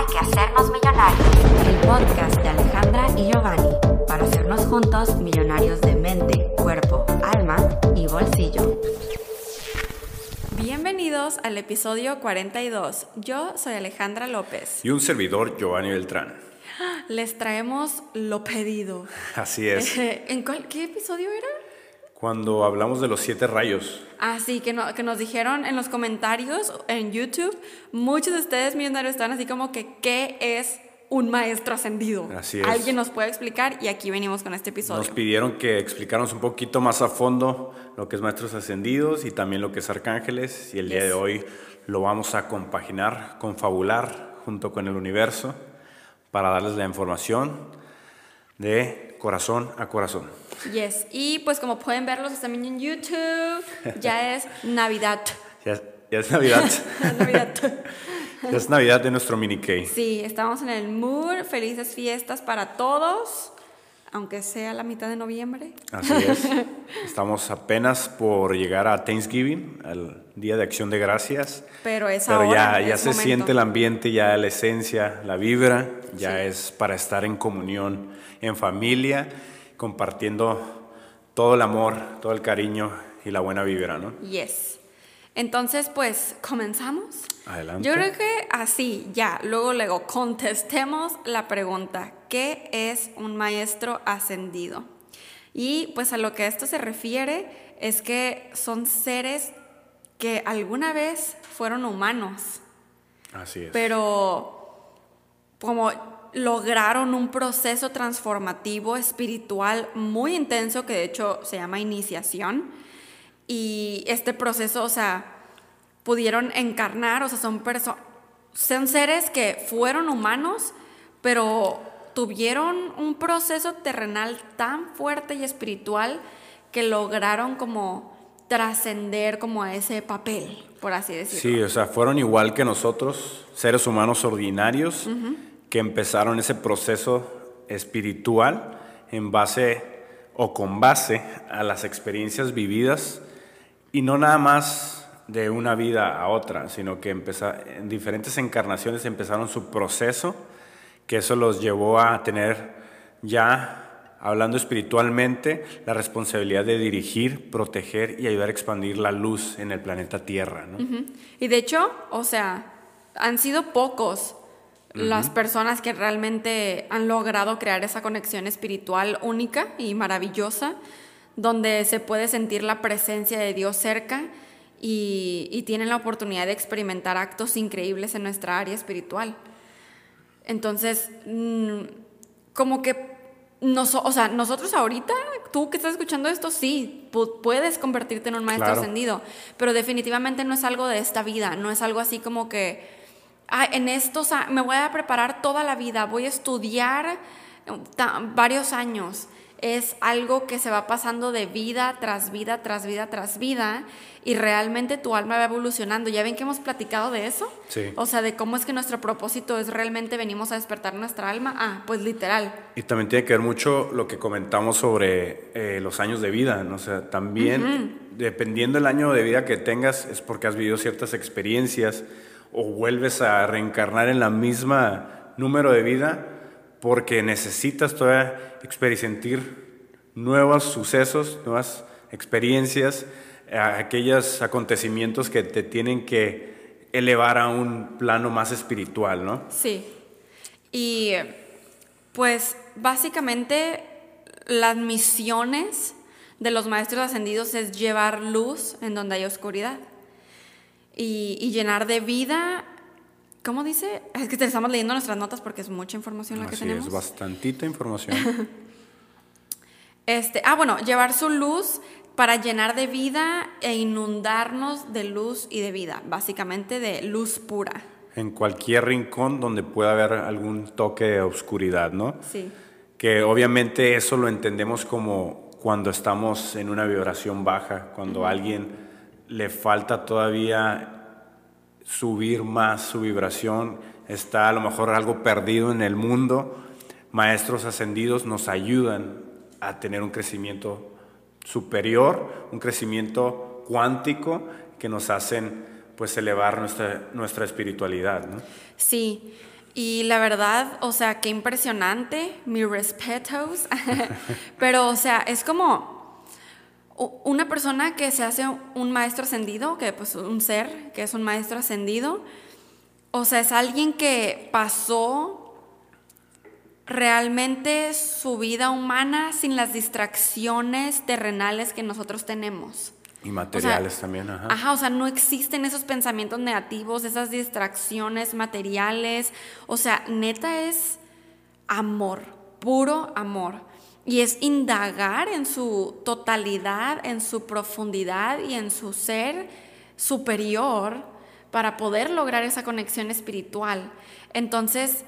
Hay que hacernos millonarios. El podcast de Alejandra y Giovanni para hacernos juntos millonarios de mente, cuerpo, alma y bolsillo. Bienvenidos al episodio 42. Yo soy Alejandra López. Y un servidor, Giovanni Beltrán. Les traemos lo pedido. Así es. ¿En cuál, qué episodio era? Cuando hablamos de los siete rayos. Ah, sí, que, no- que nos dijeron en los comentarios en YouTube, muchos de ustedes millonarios están así como que, ¿qué es un maestro ascendido? Así es. Alguien nos puede explicar y aquí venimos con este episodio. Nos pidieron que explicáramos un poquito más a fondo lo que es Maestros Ascendidos y también lo que es Arcángeles. Y el día Yes. de hoy lo vamos a compaginar, confabular junto con el universo para darles la información de corazón a corazón. Yes. Y pues como pueden verlos también en YouTube, ya es Navidad. Ya, es- ya es Navidad. Navidad. ya es Navidad de nuestro mini K. Sí, estamos en el mood. Felices fiestas para todos, aunque sea la mitad de noviembre. Así es. Estamos apenas por llegar a Thanksgiving, al Día de Acción de Gracias. Pero es Pero ahora, ya, ya es se momento. siente el ambiente, ya la esencia, la vibra, ya Sí. es para estar en comunión, en familia, compartiendo todo el amor, todo el cariño y la buena vibra, ¿no? Yes. Entonces, pues, ¿comenzamos? Adelante. Yo creo que así, ya, luego, luego, contestemos la pregunta, ¿qué es un maestro ascendido? Y pues a lo que esto se refiere es que son seres que alguna vez fueron humanos, Así es. pero como lograron un proceso transformativo espiritual muy intenso que de hecho se llama iniciación y este proceso, o sea, pudieron encarnar, o sea, son personas, son seres que fueron humanos, pero tuvieron un proceso terrenal tan fuerte y espiritual que lograron como trascender como a ese papel, por así decirlo. Sí, o sea, fueron igual que nosotros, seres humanos ordinarios, que empezaron ese proceso espiritual en base o con base a las experiencias vividas y no nada más de una vida a otra, sino que en diferentes encarnaciones empezaron su proceso, que eso los llevó a tener ya, hablando espiritualmente, la responsabilidad de dirigir, proteger y ayudar a expandir la luz en el planeta Tierra. ¿no? Y de hecho, o sea, han sido pocos las personas que realmente han logrado crear esa conexión espiritual única y maravillosa, donde se puede sentir la presencia de Dios cerca y, y tienen la oportunidad de experimentar actos increíbles en nuestra área espiritual. Entonces, mm, como que, noso- o sea, nosotros ahorita, tú que estás escuchando esto, sí, pu- puedes convertirte en un maestro Claro. ascendido, pero definitivamente no es algo de esta vida, no es algo así como que, "Ay, en esto sa- me voy a preparar toda la vida, voy a estudiar eh, varios años. Es algo que se va pasando de vida tras vida, tras vida, tras vida, y realmente tu alma va evolucionando. ¿Ya ven que hemos platicado de eso? Sí. O sea, de cómo es que nuestro propósito es realmente venimos a despertar nuestra alma. Ah, pues literal. Y también tiene que ver mucho lo que comentamos sobre eh, los años de vida, ¿no? O sea, también dependiendo del año de vida que tengas es porque has vivido ciertas experiencias o vuelves a reencarnar en la misma número de vida porque necesitas todavía experimentar nuevos sucesos, nuevas experiencias, aquellos acontecimientos que te tienen que elevar a un plano más espiritual, ¿no? Sí. Y pues básicamente las misiones de los maestros ascendidos es llevar luz en donde hay oscuridad y, y llenar de vida. ¿Cómo dice? Es que te estamos leyendo nuestras notas porque es mucha información la que tenemos. es, bastantita información. Este, ah, bueno, llevar su luz para llenar de vida e inundarnos de luz y de vida, básicamente de luz pura. en cualquier rincón donde pueda haber algún toque de oscuridad, ¿no? Sí. Que obviamente eso lo entendemos como cuando estamos en una vibración baja, cuando alguien le falta todavía subir más su vibración, está a lo mejor algo perdido en el mundo, maestros ascendidos nos ayudan a tener un crecimiento superior, un crecimiento cuántico que nos hacen pues elevar nuestra, nuestra espiritualidad. Sí, Y la verdad, o sea, qué impresionante, mi respetos. Pero, o sea, es como una persona que se hace un maestro ascendido, que pues un ser que es un maestro ascendido, o sea, es alguien que pasó realmente su vida humana sin las distracciones terrenales que nosotros tenemos. Y materiales también, ajá. Ajá, o sea, no existen esos pensamientos negativos, esas distracciones materiales. O sea, neta es amor, puro amor. Y es indagar en su totalidad, en su profundidad y en su ser superior para poder lograr esa conexión espiritual. Entonces,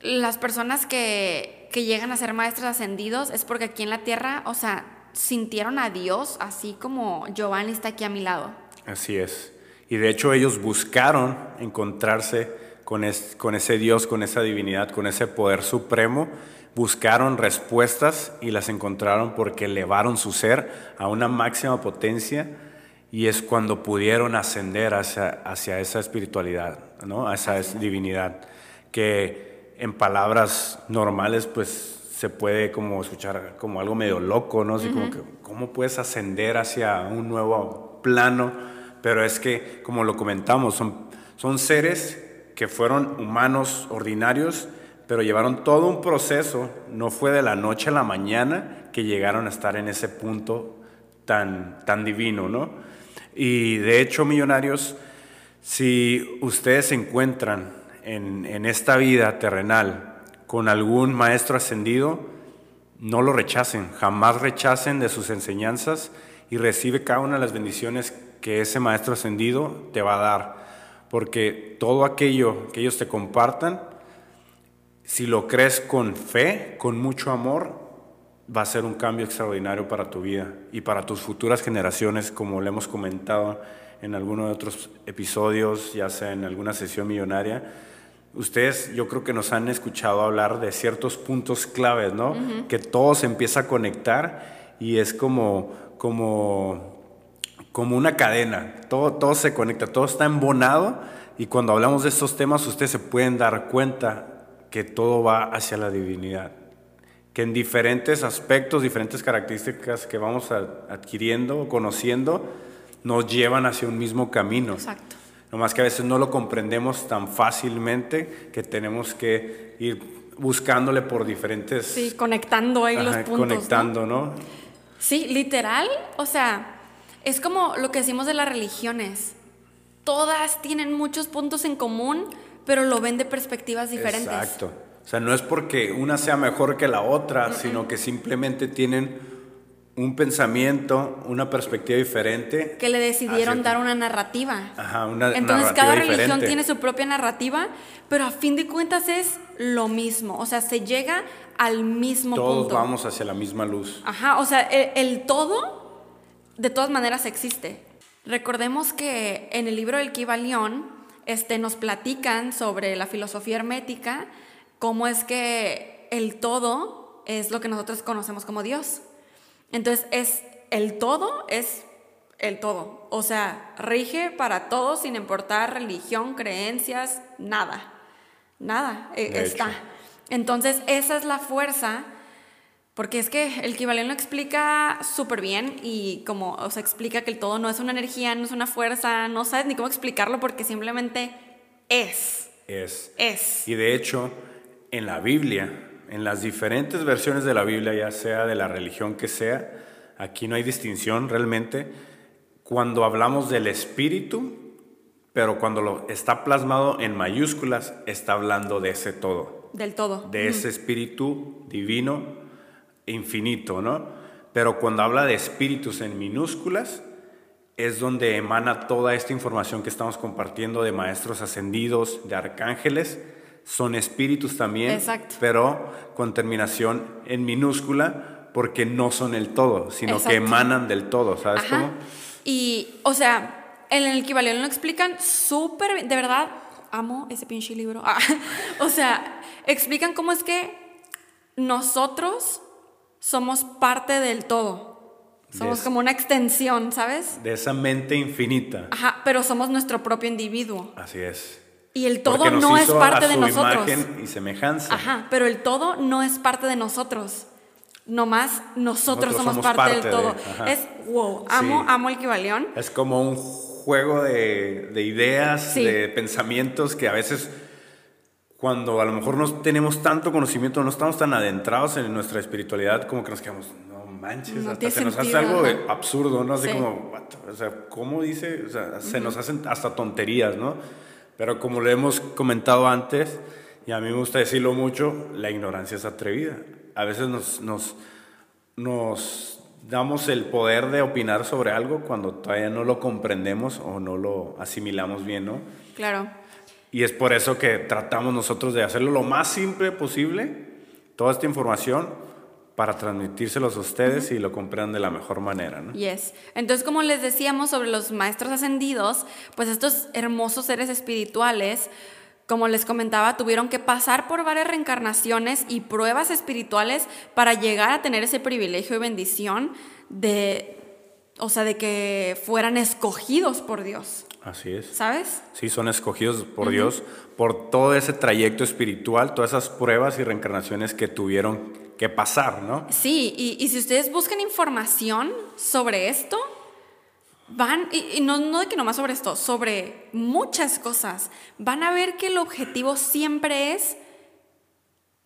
las personas que, que llegan a ser maestros ascendidos es porque aquí en la tierra, o sea, sintieron a Dios, así como Giovanni está aquí a mi lado. Así es. Y de hecho ellos buscaron encontrarse con, con ese Dios, con esa divinidad, con ese poder supremo. Buscaron respuestas y las encontraron porque elevaron su ser a una máxima potencia y es cuando pudieron ascender hacia, hacia esa espiritualidad, ¿no? a esa divinidad, que en palabras normales pues se puede como escuchar como algo medio loco, ¿no? Así como que, ¿cómo puedes ascender hacia un nuevo plano? Pero es que, como lo comentamos, son, son seres que fueron humanos ordinarios, pero llevaron todo un proceso, no fue de la noche a la mañana que llegaron a estar en ese punto tan, tan divino, ¿no? Y de hecho, millonarios, si ustedes se encuentran en, en esta vida terrenal, con algún maestro ascendido, no lo rechacen, jamás rechacen de sus enseñanzas y recibe cada una de las bendiciones que ese maestro ascendido te va a dar. Porque todo aquello que ellos te compartan, si lo crees con fe, con mucho amor, va a ser un cambio extraordinario para tu vida y para tus futuras generaciones, como le hemos comentado en algunos de otros episodios, ya sea en alguna sesión millonaria Ustedes yo creo que nos han escuchado hablar de ciertos puntos claves, ¿no? Que todo se empieza a conectar y es como, como, como una cadena. Todo, todo se conecta, todo está embonado y cuando hablamos de estos temas ustedes se pueden dar cuenta que todo va hacia la divinidad. Que en diferentes aspectos, diferentes características que vamos adquiriendo o conociendo, nos llevan hacia un mismo camino. Exacto. No más que a veces no lo comprendemos tan fácilmente que tenemos que ir buscándole por diferentes... Sí, conectando ahí los puntos. Conectando, ¿no? Sí, literal. O sea, es como lo que decimos de las religiones. Todas tienen muchos puntos en común, pero lo ven de perspectivas diferentes. Exacto. O sea, no es porque una sea mejor que la otra, sino que simplemente tienen un pensamiento, una perspectiva diferente. Que le decidieron dar una narrativa. Ajá, una Entonces cada religión tiene su propia narrativa, pero a fin de cuentas es lo mismo. O sea, se llega al mismo punto. Todos vamos hacia la misma luz. Ajá, o sea, el, todo de todas maneras existe. Recordemos que en el libro del Kibalión este, nos platican sobre la filosofía hermética, cómo es que el todo es lo que nosotros conocemos como Dios. Entonces es el todo, es el todo. O sea, rige para todos sin importar religión, creencias, nada. Nada e, está. Entonces esa es la fuerza, porque es que el equivalente lo explica súper bien y como, o sea, explica que el todo no es una energía, no es una fuerza, no sabes ni cómo explicarlo porque simplemente es. Es. Es. Y de hecho, en la Biblia en las diferentes versiones de la Biblia, ya sea de la religión que sea, aquí no hay distinción realmente. Cuando hablamos del espíritu, pero cuando lo está plasmado en mayúsculas, está hablando de ese todo. Del todo. De ese espíritu divino, infinito, ¿no? Pero cuando habla de espíritus en minúsculas, es donde emana toda esta información que estamos compartiendo de maestros ascendidos, de arcángeles, son espíritus también, pero con terminación en minúscula, porque no son el todo, sino que emanan del todo, ¿sabes cómo? Y, o sea, en el equivalente lo explican súper, de verdad, amo ese pinche libro. Ah, o sea, explican cómo es que nosotros somos parte del todo. Somos como una extensión, ¿sabes? De esa mente infinita. Ajá, pero somos nuestro propio individuo. Así es. Y el todo no es parte a de su nosotros. imagen y semejanza. Ajá, pero el todo no es parte de nosotros. Nomás nosotros, Nosotros somos, somos parte, parte del de- todo. Es wow, amo, Sí. amo el Kibalión. Es como un juego de, de ideas, Sí. de pensamientos que a veces cuando a lo mejor no tenemos tanto conocimiento, no estamos tan adentrados en nuestra espiritualidad, como que nos quedamos, no manches, No hasta se nos hace sentido, algo ajá. absurdo, ¿no? Así Sí. como, what? o sea, ¿cómo dice? O sea, se nos hacen hasta tonterías, ¿no? Pero como lo hemos comentado antes, y a mí me gusta decirlo mucho, la ignorancia es atrevida. A veces nos, nos, nos damos el poder de opinar sobre algo cuando todavía no lo comprendemos o no lo asimilamos bien, ¿no? Claro. Y es por eso que tratamos nosotros de hacerlo lo más simple posible, toda esta información, para transmitírselos a ustedes y lo comprendan de la mejor manera, ¿no? Yes. Entonces, como les decíamos sobre los maestros ascendidos, pues estos hermosos seres espirituales, como les comentaba, tuvieron que pasar por varias reencarnaciones y pruebas espirituales para llegar a tener ese privilegio y bendición de, o sea, de que fueran escogidos por Dios, Así es. ¿sabes? Sí, son escogidos por Dios por todo ese trayecto espiritual, todas esas pruebas y reencarnaciones que tuvieron que pasar, ¿no? Sí, y, y si ustedes buscan información sobre esto, van, y, y no, no de que nomás sobre esto, sobre muchas cosas, van a ver que el objetivo siempre es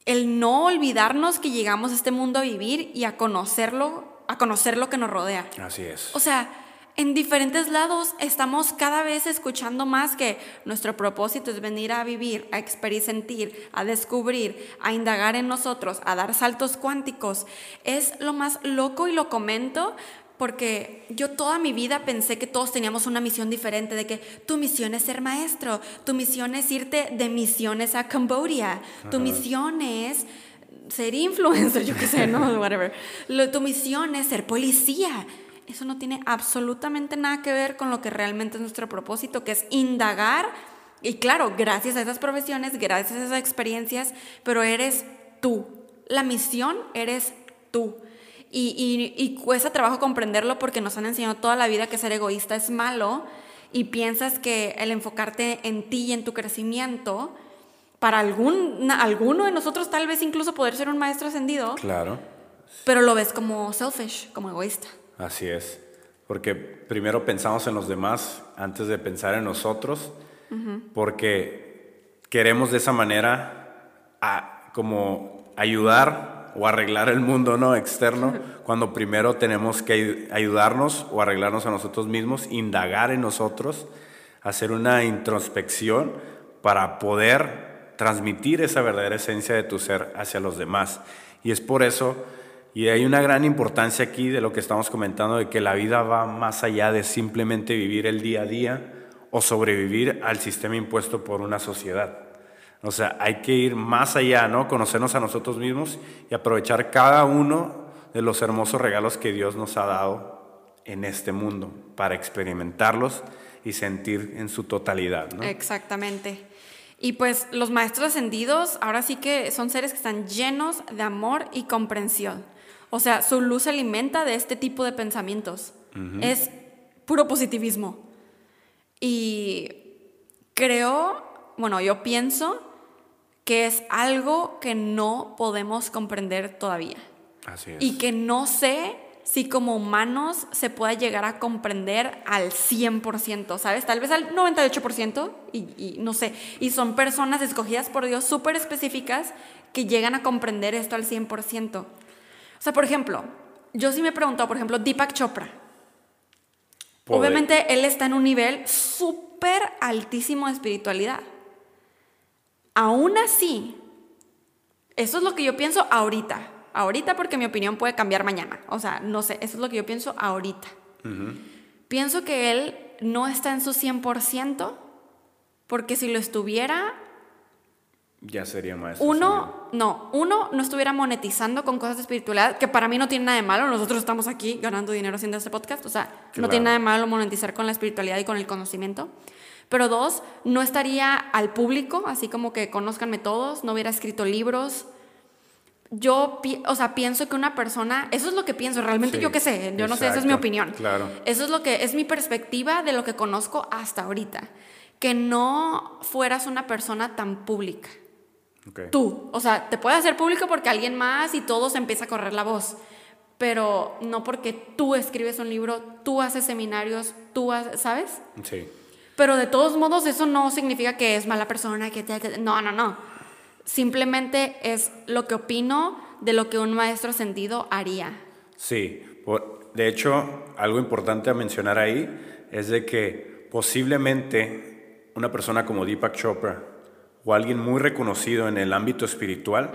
el no olvidarnos que llegamos a este mundo a vivir y a conocerlo, a conocer lo que nos rodea. Así es. O sea, en diferentes lados estamos cada vez escuchando más que nuestro propósito es venir a vivir, a experimentar, a descubrir, a indagar en nosotros, a dar saltos cuánticos. Es lo más loco y lo comento porque yo toda mi vida pensé que todos teníamos una misión diferente, de que tu misión es ser maestro, tu misión es irte de misiones a Camboya, tu misión es ser influencer, yo qué sé, no, whatever. Tu misión es ser policía. Eso no tiene absolutamente nada que ver con lo que realmente es nuestro propósito, que es indagar. Y claro, gracias a esas profesiones, gracias a esas experiencias, pero eres tú. La misión eres tú. Y, y, y cuesta trabajo comprenderlo porque nos han enseñado toda la vida que ser egoísta es malo y piensas que el enfocarte en ti y en tu crecimiento, para algún, alguno de nosotros tal vez incluso poder ser un maestro ascendido, Claro, pero lo ves como selfish, como egoísta. así es. Porque primero pensamos en los demás antes de pensar en nosotros, porque queremos de esa manera a- como ayudar o arreglar el mundo no externo, cuando primero tenemos que ay- ayudarnos o arreglarnos a nosotros mismos, indagar en nosotros, hacer una introspección para poder transmitir esa verdadera esencia de tu ser hacia los demás. Y es por eso, y hay una gran importancia aquí de lo que estamos comentando, de que la vida va más allá de simplemente vivir el día a día o sobrevivir al sistema impuesto por una sociedad. O sea, hay que ir más allá, ¿no? Conocernos a nosotros mismos y aprovechar cada uno de los hermosos regalos que Dios nos ha dado en este mundo para experimentarlos y sentir en su totalidad. Exactamente. Y pues los maestros ascendidos ahora sí que son seres que están llenos de amor y comprensión. O sea, su luz se alimenta de este tipo de pensamientos. Es puro positivismo. Y creo, bueno, yo pienso que es algo que no podemos comprender todavía. Así es. Y que no sé si como humanos se pueda llegar a comprender al 100%, ¿sabes? Tal vez al 98% y, y no sé. Y son personas escogidas por Dios súper específicas que llegan a comprender esto al 100%. O sea, por ejemplo, yo sí me he preguntado, por ejemplo, Deepak Chopra. Poder. Obviamente él está en un nivel súper altísimo de espiritualidad. Aún así, eso es lo que yo pienso ahorita. Ahorita porque mi opinión puede cambiar mañana. O sea, no sé, eso es lo que yo pienso ahorita. Pienso que él no está en su 100% porque si lo estuviera, Ya sería maestro. uno, no, uno no estuviera monetizando con cosas de espiritualidad, que para mí no tiene nada de malo, nosotros estamos aquí ganando dinero haciendo este podcast, o sea, no tiene nada de malo monetizar con la espiritualidad y con el conocimiento. Pero dos, no estaría al público, así como que conózcanme todos, no hubiera escrito libros. Yo, o sea, pienso que una persona, eso es lo que pienso, realmente Sí, yo qué sé, yo no sé, esa es mi opinión. claro. Eso es lo que es mi perspectiva de lo que conozco hasta ahorita. que no fueras una persona tan pública. Ok. Tú, o sea, te puede hacer público porque alguien más y todo se empieza a correr la voz, pero no porque tú escribes un libro, tú haces seminarios, tú haces, ¿sabes? Sí. Pero de todos modos eso no significa que es mala persona, que te- te- no, no, no. Simplemente es lo que opino de lo que un maestro ascendido haría. Sí, por- de hecho, algo importante a mencionar ahí es de que posiblemente una persona como Deepak Chopra o alguien muy reconocido en el ámbito espiritual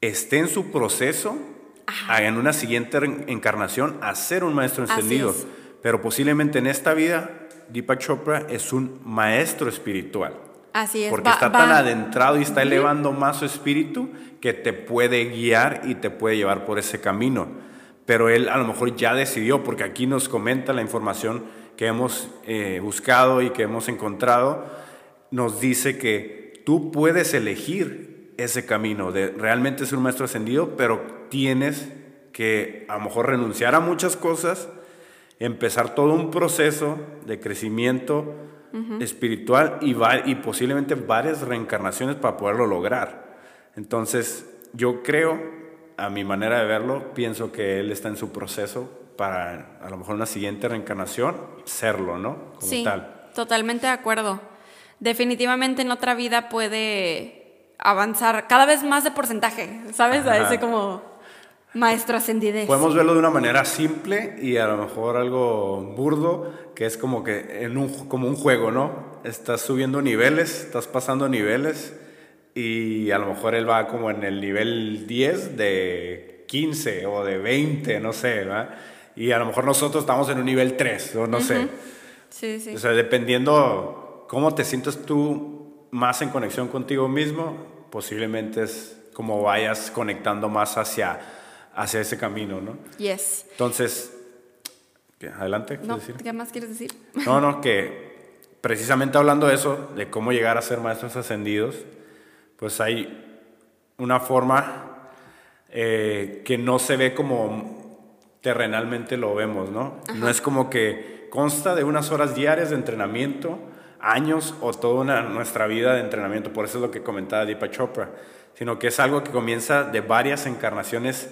esté en su proceso a- en una siguiente encarnación a ser un maestro encendido. Pero posiblemente en esta vida Deepak Chopra es un maestro espiritual. Así es. Porque va- está va- tan adentrado y está elevando más su espíritu que te puede guiar y te puede llevar por ese camino. Pero él a lo mejor ya decidió, porque aquí nos comenta la información que hemos eh, buscado y que hemos encontrado, nos dice que tú puedes elegir ese camino de realmente ser un maestro ascendido, pero tienes que a lo mejor renunciar a muchas cosas, empezar todo un proceso de crecimiento espiritual y, va- y posiblemente varias reencarnaciones para poderlo lograr. Entonces, yo creo, a mi manera de verlo, pienso que él está en su proceso para a lo mejor una siguiente reencarnación serlo, ¿no? Como Sí, tal. totalmente de acuerdo. Definitivamente en otra vida puede avanzar cada vez más de porcentaje, ¿sabes? A ese como maestro ascendidez. Podemos verlo de una manera simple y a lo mejor algo burdo, que es como que en un, como un juego, ¿no? Estás subiendo niveles, estás pasando niveles y a lo mejor él va como en el nivel 10 de 15 o de 20, no sé, ¿verdad? Y a lo mejor nosotros estamos en un nivel 3 o no sé. Sí, sí. O sea, dependiendo cómo te sientes tú más en conexión contigo mismo, posiblemente es como vayas conectando más hacia, hacia ese camino, ¿no? yes. Entonces, ¿qué? adelante, ¿quieres No, decir? ¿qué más quieres decir? No, no, que precisamente hablando de eso, de cómo llegar a ser maestros ascendidos, pues hay una forma eh, que no se ve como terrenalmente lo vemos, ¿no? No es como que consta de unas horas diarias de entrenamiento, años o toda una- nuestra vida de entrenamiento, por eso es lo que comentaba Deepak Chopra, sino que es algo que comienza de varias encarnaciones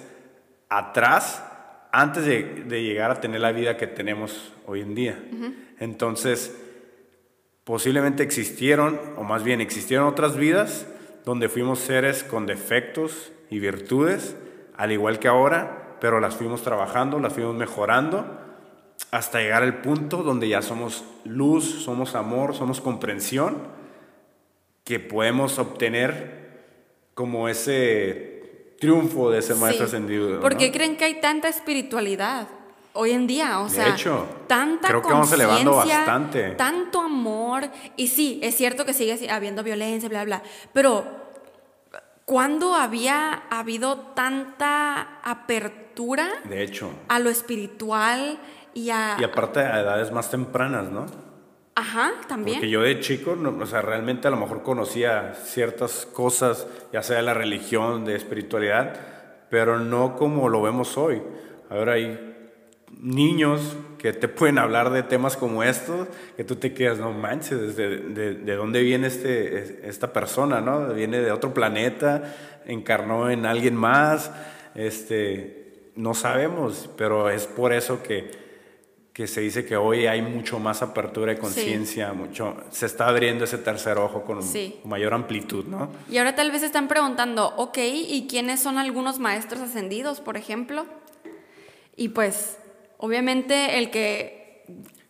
atrás antes de, de llegar a tener la vida que tenemos hoy en día. Entonces, posiblemente existieron, o más bien existieron otras vidas donde fuimos seres con defectos y virtudes, al igual que ahora, pero las fuimos trabajando, las fuimos mejorando, hasta llegar al punto donde ya somos luz, somos amor, somos comprensión, que podemos obtener como ese triunfo de ese maestro Sí. ascendido. ¿no? ¿Por qué creen que hay tanta espiritualidad hoy en día? O De hecho, tanta creo que vamos elevando bastante. Tanto amor. Y sí, es cierto que sigue habiendo violencia, bla, bla. Pero, ¿cuándo había habido tanta apertura De hecho. a lo espiritual y a. Y aparte a edades más tempranas, ¿no? Ajá, también. Porque yo de chico, no, o sea, realmente a lo mejor conocía ciertas cosas, ya sea de la religión, de espiritualidad, pero no como lo vemos hoy. Ahora hay niños que te pueden hablar de temas como estos, que tú te quedas, no manches, ¿de, de, de dónde viene este, esta persona, no? Viene de otro planeta, encarnó en alguien más, este, no sabemos, pero es por eso que que se dice que hoy hay mucho más apertura de conciencia, mucho se está abriendo ese tercer ojo con Sí. mayor amplitud, ¿no? Y ahora tal vez están preguntando, ok, ¿y quiénes son algunos maestros ascendidos, por ejemplo? Y pues, obviamente el que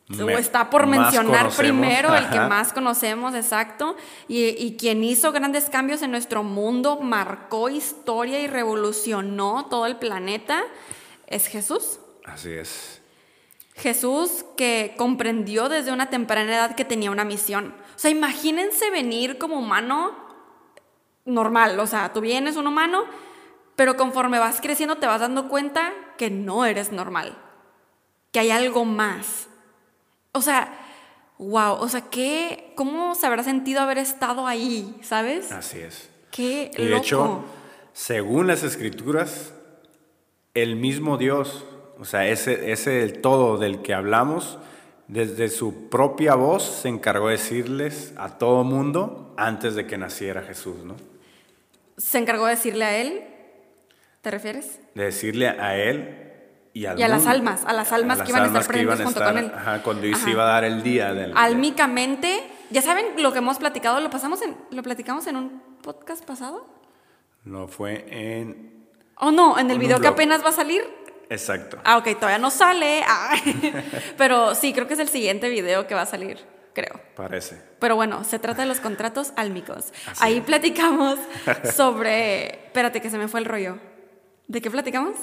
Me- está por mencionar primero, el que más conocemos, exacto, y, y quien hizo grandes cambios en nuestro mundo, marcó historia y revolucionó todo el planeta, es Jesús. Así es. Jesús que comprendió desde una temprana edad que tenía una misión. O sea, imagínense venir como humano normal, o sea, tú vienes un humano, pero conforme vas creciendo te vas dando cuenta que no eres normal, que hay algo más. O sea, wow, o sea, ¿qué, ¿cómo se habrá sentido haber estado ahí, sabes? Así es. Qué Y de loco. hecho, según las escrituras, el mismo Dios, o sea, ese, ese el todo del que hablamos, desde su propia voz se encargó de decirles a todo mundo antes de que naciera Jesús, ¿no? Se encargó de decirle a él, ¿te refieres? De decirle a él y, al Y a las almas, a las almas que iban a estar almas que iban presentes junto estar, con él. ajá, cuando Ajá. se iba a dar el día del... Álmicamente, ya saben lo que hemos platicado, lo pasamos en, lo platicamos en un podcast pasado. No fue en... ¿O no? En el En video que apenas va a salir. Exacto. Ah, ok, todavía no sale. Ah. Pero sí, creo que es el siguiente video que va a salir, creo. Parece. Pero bueno, se trata de los contratos álmicos. Así Ahí es. platicamos sobre... Espérate, que se me fue el rollo. ¿De qué platicamos?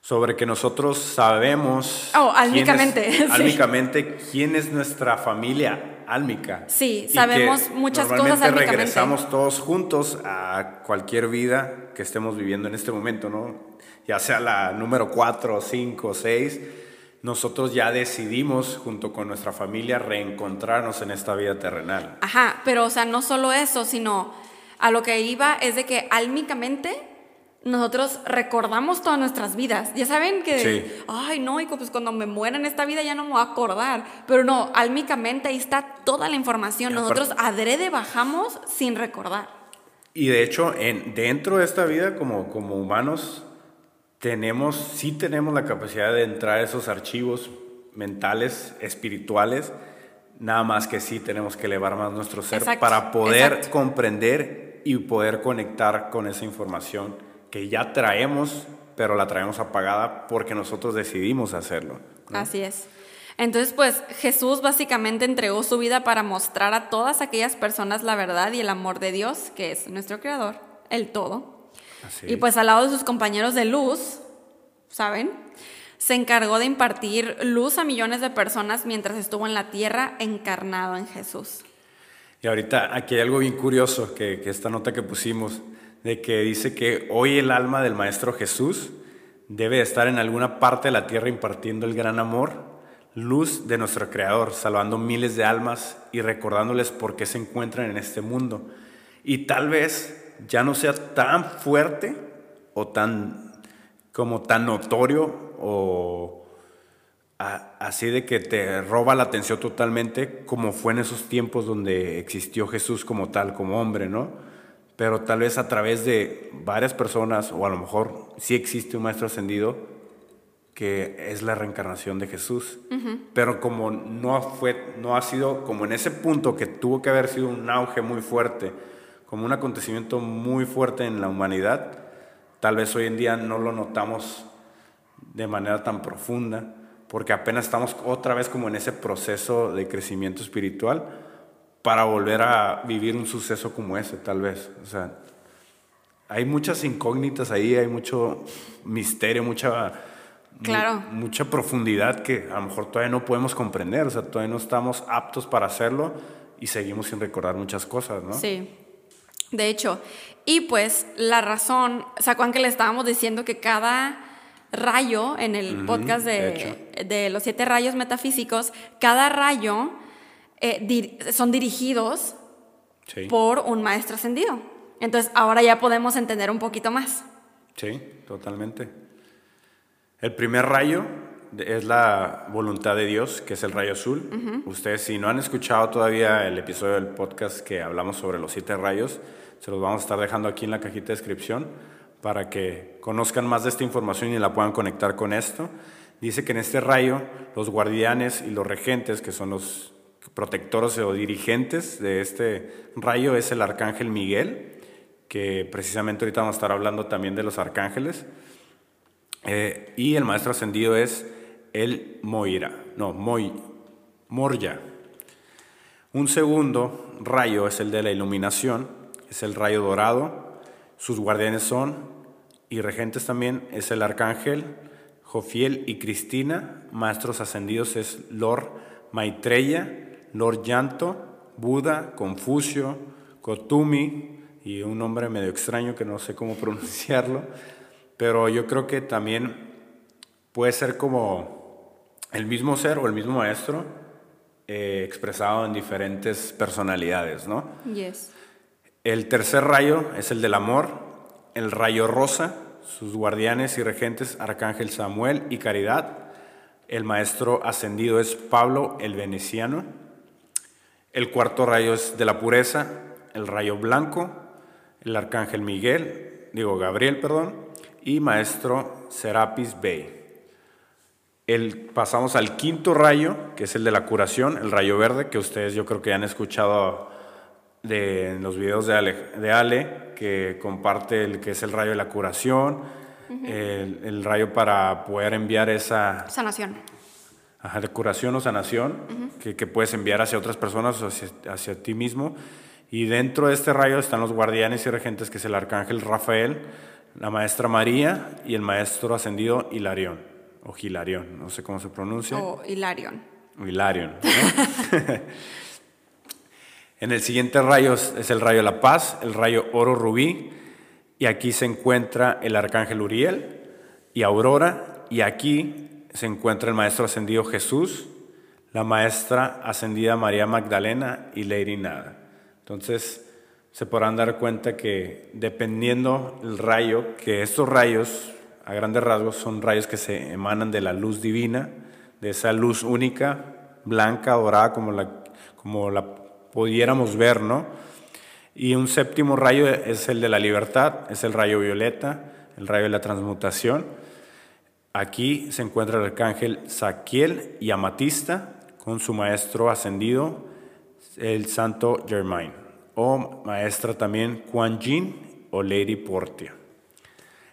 Sobre que nosotros sabemos... Oh, quién es- álmicamente, sí. álmicamente, quién es nuestra familia álmica. Sí, Y sabemos que muchas cosas normalmente álmicamente. regresamos todos juntos a cualquier vida que estemos viviendo en este momento, ¿no? Ya sea la número 4, 5, 6, nosotros ya decidimos junto con nuestra familia reencontrarnos en esta vida terrenal. Ajá, pero o sea, no solo eso, sino a lo que iba es de que álmicamente nosotros recordamos todas nuestras vidas. Ya saben que, Sí. ay, no, hijo, pues cuando me muera en esta vida ya no me voy a acordar. Pero no, álmicamente ahí está toda la información. Y Nosotros adrede bajamos sin recordar. Y de hecho, en, dentro de esta vida, como, como humanos, tenemos, sí tenemos la capacidad de entrar a esos archivos mentales, espirituales, nada más que sí tenemos que elevar más nuestro ser Exacto, para poder exacto. comprender y poder conectar con esa información que ya traemos, pero la traemos apagada porque nosotros decidimos hacerlo. ¿no? Así es. Entonces, pues Jesús básicamente entregó su vida para mostrar a todas aquellas personas la verdad y el amor de Dios, que es nuestro Creador, el todo. Así. Y pues al lado de sus compañeros de luz, ¿saben? Se encargó de impartir luz a millones de personas mientras estuvo en la tierra encarnado en Jesús. Y ahorita aquí hay algo bien curioso que, que esta nota que pusimos, de que dice que hoy el alma del Maestro Jesús debe de estar en alguna parte de la tierra impartiendo el gran amor, luz de nuestro Creador, salvando miles de almas y recordándoles por qué se encuentran en este mundo. Y tal vez ya no sea tan fuerte o tan como tan notorio o a- así de que te roba la atención totalmente, como fue en esos tiempos donde existió Jesús como tal, como hombre, ¿no? Pero tal vez a través de varias personas, o a lo mejor sí existe un maestro ascendido, que es la reencarnación de Jesús. Pero como no, fue, no ha sido como en ese punto que tuvo que haber sido un auge muy fuerte, como un acontecimiento muy fuerte en la humanidad, tal vez hoy en día no lo notamos de manera tan profunda, porque apenas estamos otra vez como en ese proceso de crecimiento espiritual para volver a vivir un suceso como ese, tal vez. O sea, hay muchas incógnitas ahí, hay mucho misterio, mucha, mu- Claro. mucha profundidad que a lo mejor todavía no podemos comprender, o sea, todavía no estamos aptos para hacerlo y seguimos sin recordar muchas cosas, ¿no? Sí. De hecho, y pues la razón, ¿se acuerdan que le estábamos diciendo que cada rayo en el podcast de de, de los siete rayos metafísicos, cada rayo eh, dir- son dirigidos Sí, por un maestro ascendido. Entonces ahora ya podemos entender un poquito más. sí, totalmente. El primer rayo es la voluntad de Dios, que es el rayo azul. Ustedes, si no han escuchado todavía el episodio del podcast que hablamos sobre los siete rayos, se los vamos a estar dejando aquí en la cajita de descripción para que conozcan más de esta información y la puedan conectar con esto. Dice que en este rayo los guardianes y los regentes, que son los protectores o dirigentes de este rayo, es el arcángel Miguel, que precisamente ahorita vamos a estar hablando también de los arcángeles. Eh, y el maestro ascendido es el Moira, no, Moy, Morya. Un segundo rayo es el de la iluminación, es el rayo dorado. Sus guardianes son, y regentes también, es el arcángel Jofiel y Cristina. Maestros ascendidos es Lord Maitreya, Lord Yanto, Buda, Confucio, Kotumi, y un nombre medio extraño que no sé cómo pronunciarlo. Pero yo creo que también puede ser como el mismo ser o el mismo maestro eh, expresado en diferentes personalidades, ¿no? Yes. El tercer rayo es el del amor, el rayo rosa, sus guardianes y regentes, Arcángel Samuel y Caridad. El maestro ascendido es Pablo el Veneciano. El cuarto rayo es de la pureza, el rayo blanco, el arcángel Miguel, digo Gabriel, perdón, y maestro Serapis Bey. El, pasamos al quinto rayo, que es el de la curación, el rayo verde, que ustedes yo creo que han escuchado de, los videos de Ale, de Ale, que comparte el que es el rayo de la curación, el, el, rayo para poder enviar esa... Sanación. Ajá, de curación o sanación, que, que, puedes enviar hacia otras personas o hacia, hacia ti mismo. Y dentro de este rayo están los guardianes y regentes, que es el arcángel Rafael, la maestra María y el maestro ascendido Hilarión, o Hilarión, no sé cómo se pronuncia. O Hilarión. Hilarión. ¿no? en el siguiente rayo es el rayo de la paz, el rayo oro rubí, y aquí se encuentra el arcángel Uriel y Aurora, y aquí se encuentra el maestro ascendido Jesús, la maestra ascendida María Magdalena y Lady Nada. Entonces, se podrán dar cuenta que dependiendo el rayo, que estos rayos, a grandes rasgos, son rayos que se emanan de la luz divina, de esa luz única, blanca, dorada, como la, como la pudiéramos ver, ¿no? Y un séptimo rayo es el de la libertad, es el rayo violeta, el rayo de la transmutación. Aquí se encuentra el arcángel Saquiel y Amatista con su maestro ascendido, el santo Germain, o maestra también Kuan Yin o Lady Portia.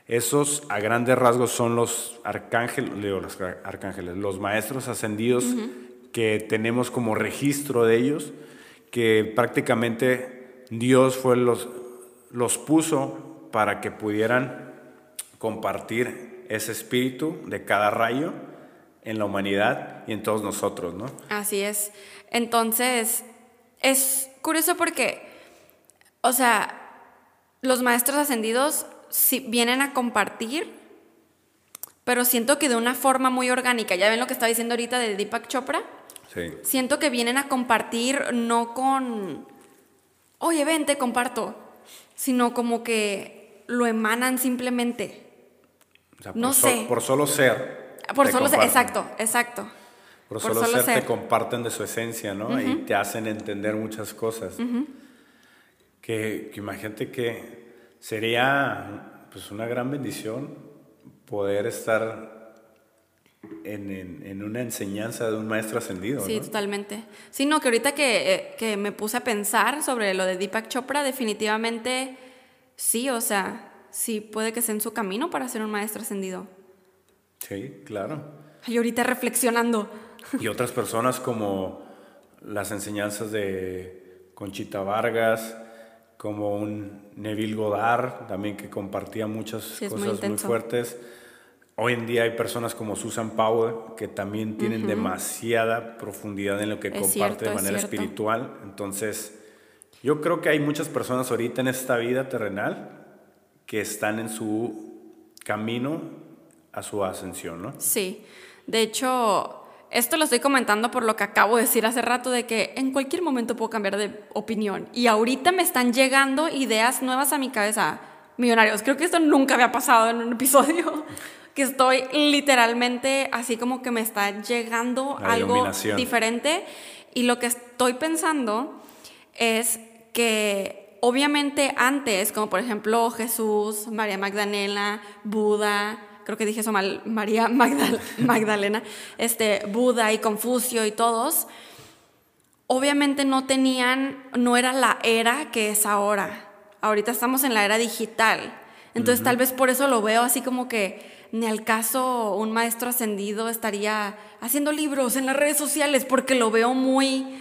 Esos a grandes rasgos son los arcángeles, los arcángeles, los maestros ascendidos uh -huh. que tenemos como registro de ellos, que prácticamente Dios fue los, los puso para que pudieran compartir ese espíritu de cada rayo en la humanidad y en todos nosotros, ¿no? Así es. Entonces, es curioso porque, o sea, los maestros ascendidos sí vienen a compartir, pero siento que de una forma muy orgánica. ¿Ya ven lo que estaba diciendo ahorita de Deepak Chopra? Sí. Siento que vienen a compartir no con, oye, ven, te comparto, sino como que lo emanan simplemente. O sea, no por sé. Por solo ser. Por solo ser, exacto, exacto. Por, por solo, solo, ser, te comparten de su esencia, ¿no? Uh -huh. Y te hacen entender muchas cosas. Uh -huh. que, que, imagínate que sería pues una gran bendición poder estar en, en, en, una enseñanza de un maestro ascendido. Sí, ¿no? totalmente. Sí, no, que ahorita que, eh, que me puse a pensar sobre lo de Deepak Chopra, definitivamente sí, o sea, sí puede que sea en su camino para ser un maestro ascendido. Sí, claro. Y ahorita reflexionando. Y otras personas como las enseñanzas de Conchita Vargas, como un Neville Goddard, también que compartía muchas sí, cosas muy, muy, fuertes. Hoy en día hay personas como Susan Powell que también tienen uh -huh. demasiada profundidad en lo que es comparte cierto, de manera espiritual. Entonces, yo creo que hay muchas personas ahorita en esta vida terrenal que están en su camino a su ascensión, ¿no? Sí. De hecho, esto lo estoy comentando por lo que acabo de decir hace rato de que en cualquier momento puedo cambiar de opinión. Y ahorita me están llegando ideas nuevas a mi cabeza. Millonarios, creo que esto nunca había pasado en un episodio. Que estoy literalmente así como que me está llegando La algo diferente. Y lo que estoy pensando es que obviamente antes, como por ejemplo Jesús, María Magdalena, Buda, creo que dije eso mal, María Magdal Magdalena, este, Buda y Confucio y todos, obviamente no tenían, no era la era que es ahora. Ahorita estamos en la era digital. Entonces uh -huh. tal vez por eso lo veo así como que ni al caso un maestro ascendido estaría haciendo libros en las redes sociales porque lo veo muy...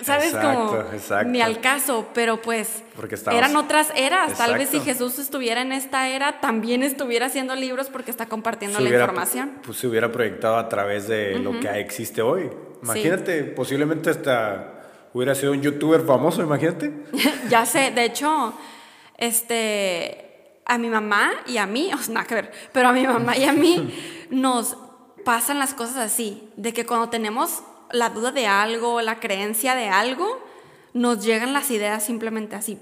¿Sabes? Exacto, como exacto. ni al caso, pero pues estamos... eran otras eras. Exacto. Tal vez si Jesús estuviera en esta era, también estuviera haciendo libros porque está compartiendo se la hubiera, información. Pues se hubiera proyectado a través de uh -huh. lo que existe hoy. Imagínate, sí. posiblemente hasta hubiera sido un youtuber famoso, imagínate. ya sé, de hecho, este, a mi mamá y a mí, o sea, nada que ver, pero a mi mamá y a mí nos pasan las cosas así, de que cuando tenemos la duda de algo, la creencia de algo, nos llegan las ideas simplemente así.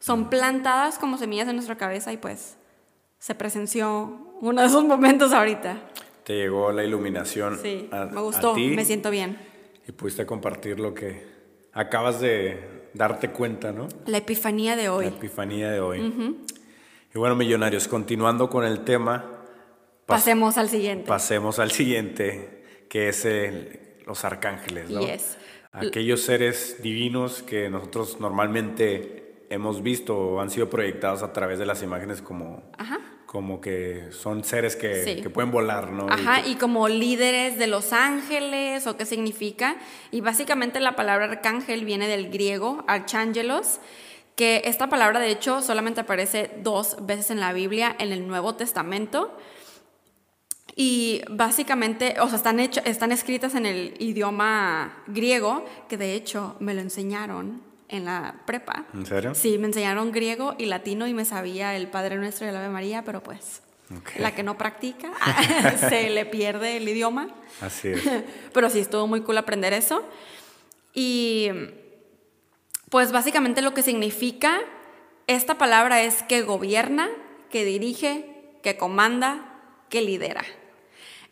Son plantadas como semillas en nuestra cabeza y pues se presenció uno de esos momentos ahorita. te llegó la iluminación. Sí, a- me a gustó, ti me siento bien. Y pudiste compartir lo que acabas de darte cuenta, ¿no? La epifanía de La hoy. epifanía de hoy. Y bueno, millonarios, continuando con el tema, pas- Pasemos al siguiente. pasemos al siguiente, que es el- los arcángeles, ¿no? Yes. Aquellos seres divinos que nosotros normalmente hemos visto o han sido proyectados a través de las imágenes como, Ajá. como que son seres que, Sí. que pueden volar, ¿no? Y Ajá, que- y como líderes de los ángeles, o qué significa. Y básicamente la palabra arcángel viene del griego, archangelos, que esta palabra de hecho solamente aparece dos veces en la Biblia, en el Nuevo Testamento. Y básicamente, o sea, están, hecho- están escritas en el idioma griego, que de hecho me lo enseñaron en la prepa. ¿En serio? Sí, me enseñaron griego y latino y me sabía el Padre Nuestro y el Ave María, pero pues la que no practica se le pierde el idioma. Así es. Pero sí, estuvo muy cool aprender eso. Y pues básicamente lo que significa esta palabra es que gobierna, que dirige, que comanda, que lidera.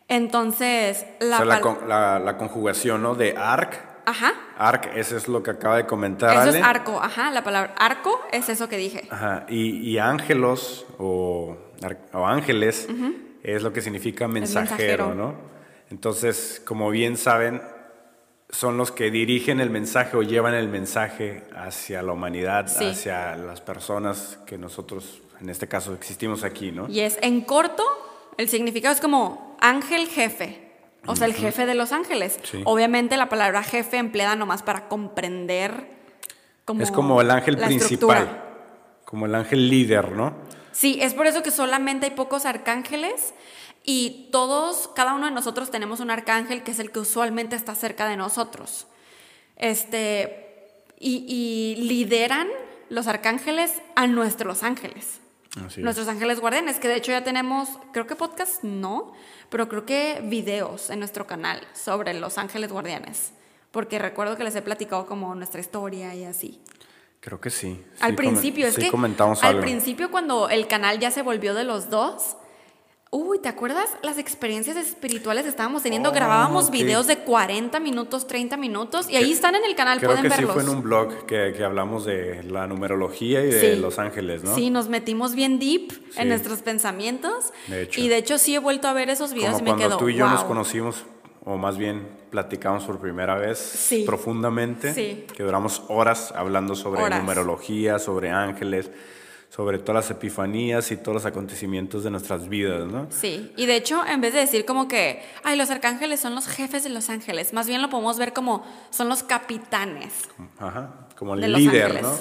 Entonces, la, O sea, la, con- la- la conjugación, ¿no? De arc. Ajá. Arc, eso es lo que acaba de comentar. Eso es arco, ajá, la palabra arco es eso que dije. Ajá, y, y ángelos o, o ángeles es lo que significa mensajero, mensajero. ¿no? Entonces, como bien saben, son los que dirigen el mensaje o llevan el mensaje hacia la humanidad, Sí. hacia las personas que nosotros, en este caso, existimos aquí, ¿no? Y es en corto, el significado es como ángel jefe. O sea, el jefe de los ángeles. Sí. Obviamente la palabra jefe empleada nomás para comprender como es como el ángel principal, estructura. como el ángel líder, ¿no? Sí, es por eso que solamente hay pocos arcángeles y todos, cada uno de nosotros tenemos un arcángel que es el que usualmente está cerca de nosotros. Este, y, y lideran los arcángeles a nuestros ángeles. Así es. nuestros ángeles guardianes, que de hecho ya tenemos, creo que podcast no, pero creo que videos en nuestro canal sobre los ángeles guardianes. Porque recuerdo que les he platicado como nuestra historia y así. Creo que sí. Al Sí principio, es sí que comentamos al algo. principio cuando el canal ya se volvió de los dos, uy, ¿te acuerdas las experiencias espirituales que estábamos teniendo? Oh, Grabábamos ok. videos de 40 minutos, 30 minutos y ahí están en el canal, Creo pueden que verlos. sí fue en un blog que, que hablamos de la numerología y de Sí. los ángeles, ¿no? Sí, nos metimos bien deep Sí. en nuestros pensamientos. De hecho. Y de hecho sí he vuelto a ver esos videos Como y me cuando quedo, tú y yo nos "Wow". conocimos, o más bien platicamos por primera vez Sí. profundamente, que duramos horas hablando sobre Horas. numerología, sobre ángeles, sobre todas las epifanías y todos los acontecimientos de nuestras vidas, ¿no? Sí, y de hecho, en vez de decir como que, ay, los arcángeles son los jefes de los ángeles, más bien lo podemos ver como son los capitanes. Ajá, como el líder, ¿no?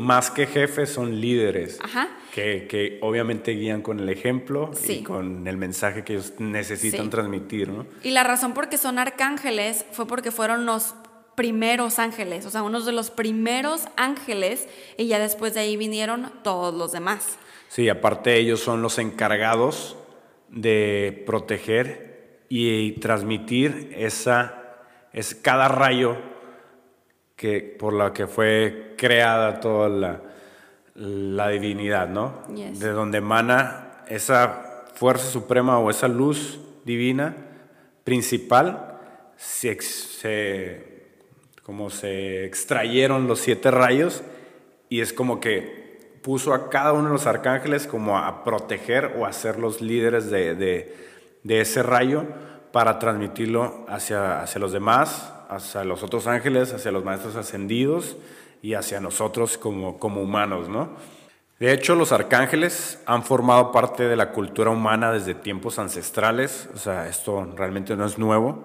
Más que jefes son líderes. Ajá. Que, que obviamente guían con el ejemplo Sí. y con el mensaje que ellos necesitan Sí. transmitir, ¿no? Y la razón por qué son arcángeles fue porque fueron los primeros ángeles, o sea, unos de los primeros ángeles, y ya después de ahí vinieron todos los demás. Sí, aparte ellos son los encargados de proteger y, transmitir esa, es cada rayo que, por la que fue creada toda la, la divinidad, ¿no? Yes. De donde emana esa fuerza suprema o esa luz divina principal, se- como se extrayeron los siete rayos y es como que puso a cada uno de los arcángeles como a proteger o a ser los líderes de, de- de ese rayo para transmitirlo hacia, hacia los demás, hacia los otros ángeles, hacia los maestros ascendidos y hacia nosotros como, como humanos, ¿no? De hecho, los arcángeles han formado parte de la cultura humana desde tiempos ancestrales, o sea, esto realmente no es nuevo,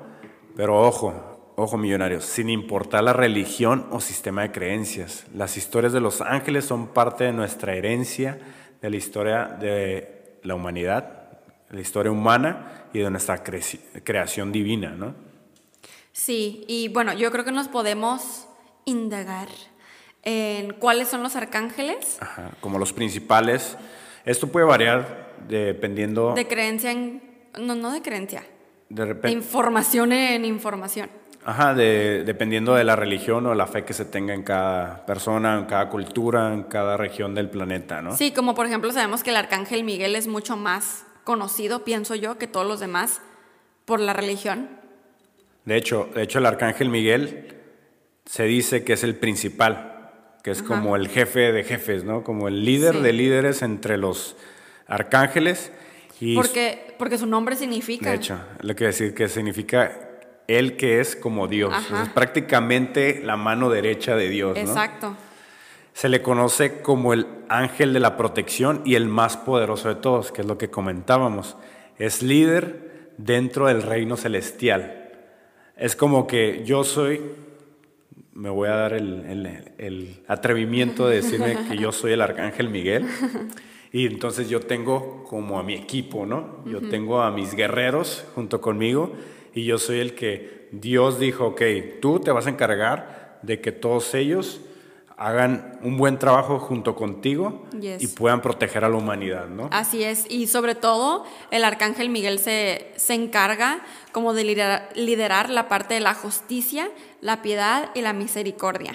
pero ojo, ojo millonarios, sin importar la religión o sistema de creencias, las historias de los ángeles son parte de nuestra herencia, de la historia de la humanidad, de la historia humana y de nuestra creación divina, ¿no? Sí, y bueno, yo creo que nos podemos indagar en cuáles son los arcángeles Ajá, como los principales. Esto puede variar dependiendo de creencia en... No, no de creencia, de repente. información en información. Ajá, de- dependiendo de la religión o la fe que se tenga en cada persona, en cada cultura, en cada región del planeta, ¿no? Sí, como por ejemplo sabemos que el arcángel Miguel es mucho más conocido, pienso yo, que todos los demás, por la religión. De hecho, de hecho el arcángel Miguel se dice que es el principal, que es como el jefe de jefes, ¿no? Como el líder Sí. de líderes entre los arcángeles. Y Porque, porque su nombre significa. De hecho, lo que decir que significa el que es como Dios. Es prácticamente la mano derecha de Dios. ¿no? Exacto. Se le conoce como el ángel de la protección y el más poderoso de todos, que es lo que comentábamos. Es líder dentro del reino celestial. Es como que yo soy, me voy a dar el, el- el atrevimiento de decirme que yo soy el arcángel Miguel. Y entonces yo tengo como a mi equipo, ¿no? Yo tengo a mis guerreros junto conmigo y yo soy el que Dios dijo, ok, tú te vas a encargar de que todos ellos hagan un buen trabajo junto contigo Yes. y puedan proteger a la humanidad, ¿no? Así es, y sobre todo el arcángel Miguel se, se encarga como de liderar, liderar la parte de la justicia, la piedad y la misericordia.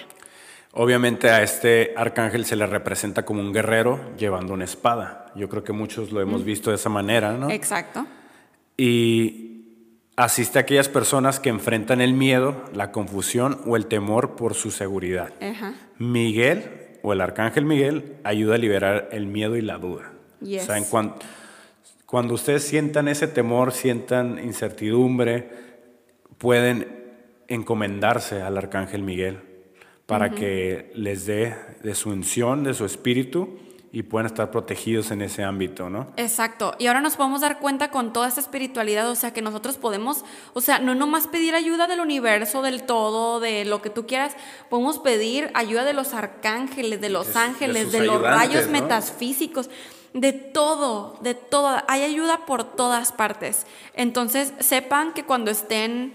Obviamente a este arcángel se le representa como un guerrero llevando una espada. Yo creo que muchos lo hemos visto de esa manera, ¿no? Exacto. Y asiste a aquellas personas que enfrentan el miedo, la confusión o el temor por su seguridad. Ajá. Miguel o el arcángel Miguel ayuda a liberar el miedo y la duda. Yes. O sea, en cuan- cuando ustedes sientan ese temor, sientan incertidumbre, pueden encomendarse al arcángel Miguel para que les dé de su unción, de su espíritu y puedan estar protegidos en ese ámbito, ¿no? Exacto. Y ahora nos podemos dar cuenta con toda esta espiritualidad, o sea, que nosotros podemos, o sea, no nomás pedir ayuda del universo, del todo, de lo que tú quieras, podemos pedir ayuda de los arcángeles, de los De- ángeles, de, los rayos ¿no? metafísicos, de todo, de todo. Hay ayuda por todas partes. Entonces, sepan que cuando estén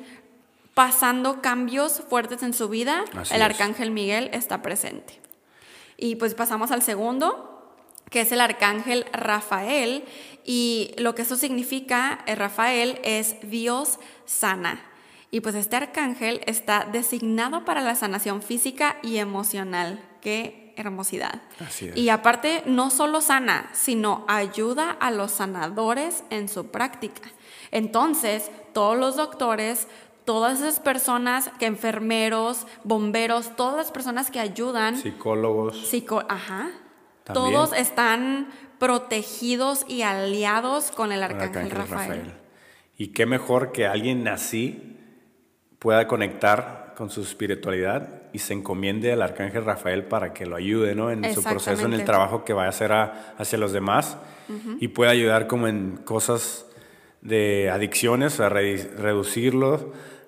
pasando cambios fuertes en su vida, Así el es. arcángel Miguel está presente. Y pues pasamos al segundo, que es el arcángel Rafael. Y lo que eso significa, eh, Rafael, es Dios sana. Y pues este arcángel está designado para la sanación física y emocional. Qué hermosidad. Así es. Y aparte, no solo sana, sino ayuda a los sanadores en su práctica. Entonces, todos los doctores, todas esas personas, que enfermeros, bomberos, todas las personas que ayudan, Psicólogos. Psico ajá. También. Todos están protegidos y aliados con el arcángel, Rafael. Y qué mejor que alguien así pueda conectar con su espiritualidad y se encomiende al arcángel Rafael para que lo ayude ¿no? en su proceso, en el trabajo que vaya a hacer a- hacia los demás y pueda ayudar como en cosas de adicciones, a re- reducirlos,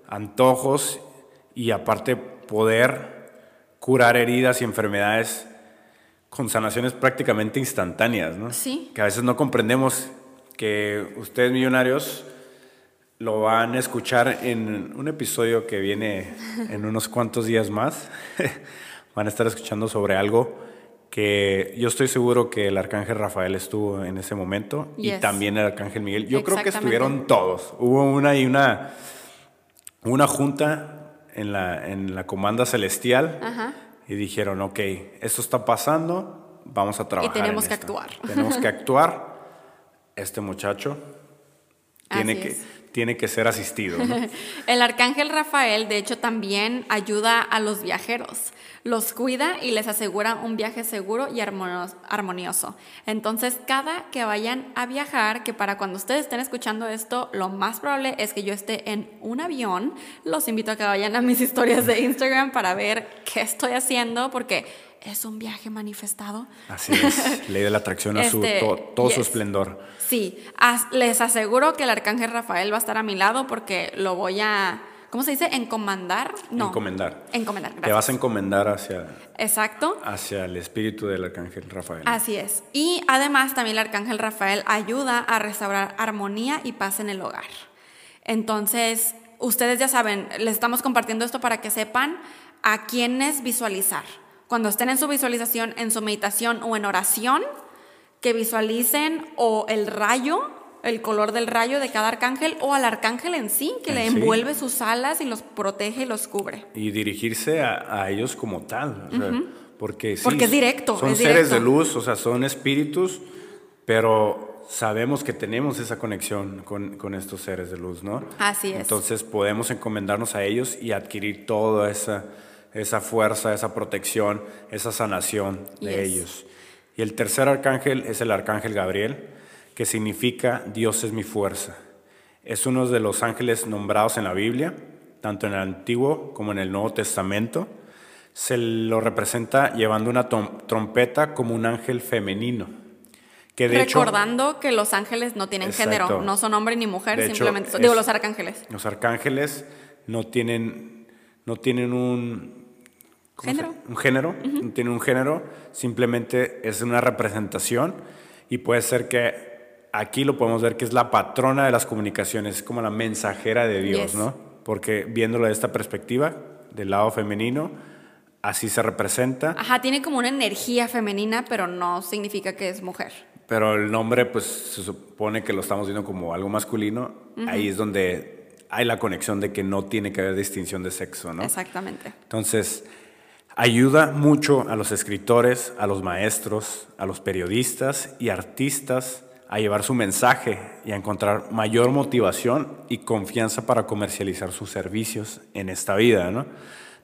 antojos y aparte poder curar heridas y enfermedades con sanaciones prácticamente instantáneas, ¿no? Sí. Que a veces no comprendemos que ustedes millonarios lo van a escuchar en un episodio que viene en unos cuantos días más. van a estar escuchando sobre algo que yo estoy seguro que el arcángel Rafael estuvo en ese momento y también el arcángel Miguel. Yo creo que estuvieron todos. Hubo una y una una junta en la, en la comanda celestial Ajá. Y dijeron, ok, esto está pasando, vamos a trabajar. tenemos en que esto. actuar. Tenemos que actuar. Este muchacho tiene Así que, es. Tiene que ser asistido. El arcángel Rafael, de hecho, también ayuda a los viajeros. Los cuida y les asegura un viaje seguro y armonioso. Entonces, cada que vayan a viajar, que para cuando ustedes estén escuchando esto, lo más probable es que yo esté en un avión. Los invito a que vayan a mis historias de Instagram para ver qué estoy haciendo, porque es un viaje manifestado. Así es, ley de la atracción a su, Este, to- todo su esplendor. Sí, as- les aseguro que el arcángel Rafael va a estar a mi lado porque lo voy a, ¿cómo se dice? Encomendar. No. Encomendar. Encomendar, Te vas a encomendar hacia, Exacto. hacia el espíritu del arcángel Rafael. Así es. Y además también el arcángel Rafael ayuda a restaurar armonía y paz en el hogar. Entonces, ustedes ya saben, les estamos compartiendo esto para que sepan a quiénes visualizar. Cuando estén en su visualización, en su meditación o en oración, que visualicen o el rayo, el color del rayo de cada arcángel o al arcángel en sí, que le sí. envuelve sus alas y los protege y los cubre. y dirigirse a, a ellos como tal. o sea, Porque, sí, Porque es directo, Son es seres de luz, o sea, son espíritus, pero sabemos que tenemos esa conexión con, con estos seres de luz, ¿no? Así es. Entonces podemos encomendarnos a ellos y adquirir toda esa, esa fuerza, esa protección, esa sanación de Yes. ellos. Y el tercer arcángel es el arcángel Gabriel, que significa Dios es mi fuerza. Es uno de los ángeles nombrados en la Biblia, tanto en el Antiguo como en el Nuevo Testamento. Se lo representa llevando una trompeta como un ángel femenino. Que de hecho, Recordando que los ángeles no tienen Exacto. género, no son hombre ni mujer, De hecho, simplemente son, es- digo los arcángeles. los arcángeles no tienen, no tienen un ¿cómo se- ¿Género? Un género, no tienen un género, simplemente es una representación y puede ser que aquí lo podemos ver que es la patrona de las comunicaciones, es como la mensajera de Dios, Yes. ¿no? Porque viéndolo de esta perspectiva, del lado femenino, así se representa, Ajá, tiene como una energía femenina, pero no significa que es mujer. pero el nombre pues se supone que lo estamos viendo como algo masculino, ahí es donde hay la conexión de que no tiene que haber distinción de sexo, ¿no? Exactamente. Entonces, ayuda mucho a los escritores, a los maestros, a los periodistas y artistas a llevar su mensaje y a encontrar mayor motivación y confianza para comercializar sus servicios en esta vida. ¿no?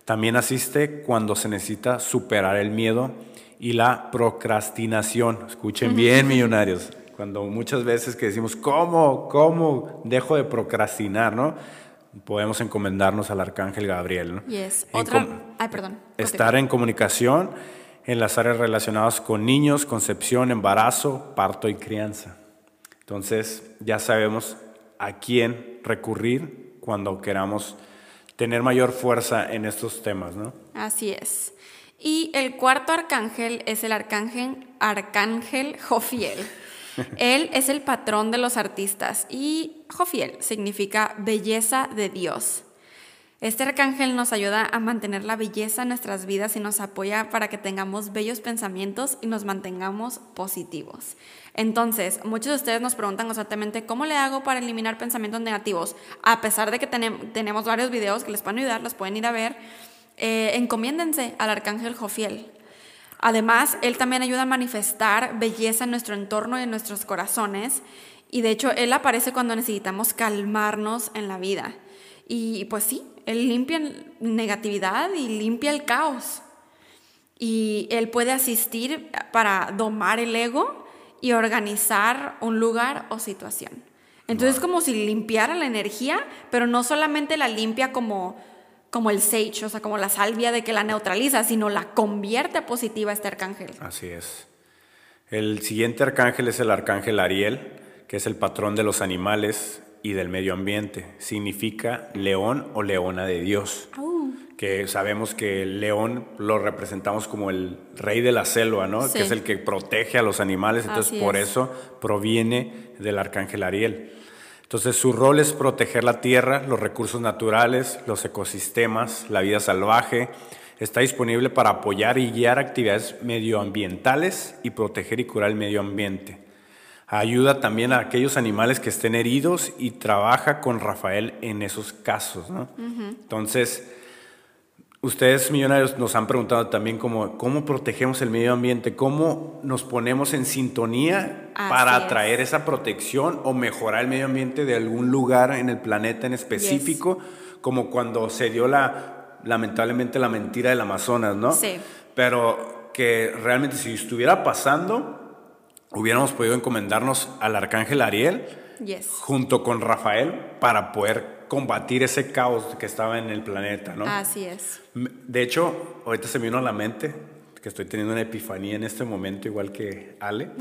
También asiste cuando se necesita superar el miedo y la procrastinación. Escuchen bien, millonarios. Cuando muchas veces que decimos, ¿cómo? ¿Cómo dejo de procrastinar? ¿no? Podemos encomendarnos al arcángel Gabriel. ¿no? Yes. Otra. com- Ay, perdón. Estar en comunicación en las áreas relacionadas con niños, concepción, embarazo, parto y crianza. Entonces ya sabemos a quién recurrir cuando queramos tener mayor fuerza en estos temas, ¿no? Así es. Y el cuarto arcángel es el arcángel, arcángel Jofiel. Él es el patrón de los artistas y Jofiel significa belleza de Dios. Este arcángel nos ayuda a mantener la belleza en nuestras vidas y nos apoya para que tengamos bellos pensamientos y nos mantengamos positivos. Entonces, muchos de ustedes nos preguntan constantemente, ¿cómo le hago para eliminar pensamientos negativos? A pesar de que tenem- tenemos varios videos que les pueden ayudar, los pueden ir a ver, eh, encomiéndense al arcángel Jofiel. Además, él también ayuda a manifestar belleza en nuestro entorno y en nuestros corazones. Y de hecho, él aparece cuando necesitamos calmarnos en la vida. Y pues sí, él limpia negatividad y limpia el caos. Y él puede asistir para domar el ego y organizar un lugar o situación. Entonces es como si limpiara la energía, pero no solamente la limpia como, como el sage, o sea, como la salvia de que la neutraliza, sino la convierte a positiva este arcángel. Así es. El siguiente arcángel es el arcángel Ariel, que es el patrón de los animales y del medio ambiente. Significa león o leona de Dios. Que sabemos que el león lo representamos como el rey de la selva, ¿no? Sí. Que es el que protege a los animales. Entonces, Así por es. eso proviene del arcángel Ariel. Entonces, su rol es proteger la tierra, los recursos naturales, los ecosistemas, la vida salvaje. Está disponible para apoyar y guiar actividades medioambientales y proteger y curar el medio ambiente. Ayuda también a aquellos animales que estén heridos y trabaja con Rafael en esos casos. ¿no? Entonces, ustedes millonarios nos han preguntado también cómo, cómo protegemos el medio ambiente, cómo nos ponemos en sintonía Así para es. atraer esa protección o mejorar el medio ambiente de algún lugar en el planeta en específico, como cuando se dio la, lamentablemente, la mentira del Amazonas, ¿no? Sí. Pero que realmente si estuviera pasando, hubiéramos podido encomendarnos al arcángel Ariel Yes. junto con Rafael para poder combatir ese caos que estaba en el planeta, ¿no? Así es. De hecho, ahorita se me vino a la mente que estoy teniendo una epifanía en este momento, igual que Ale.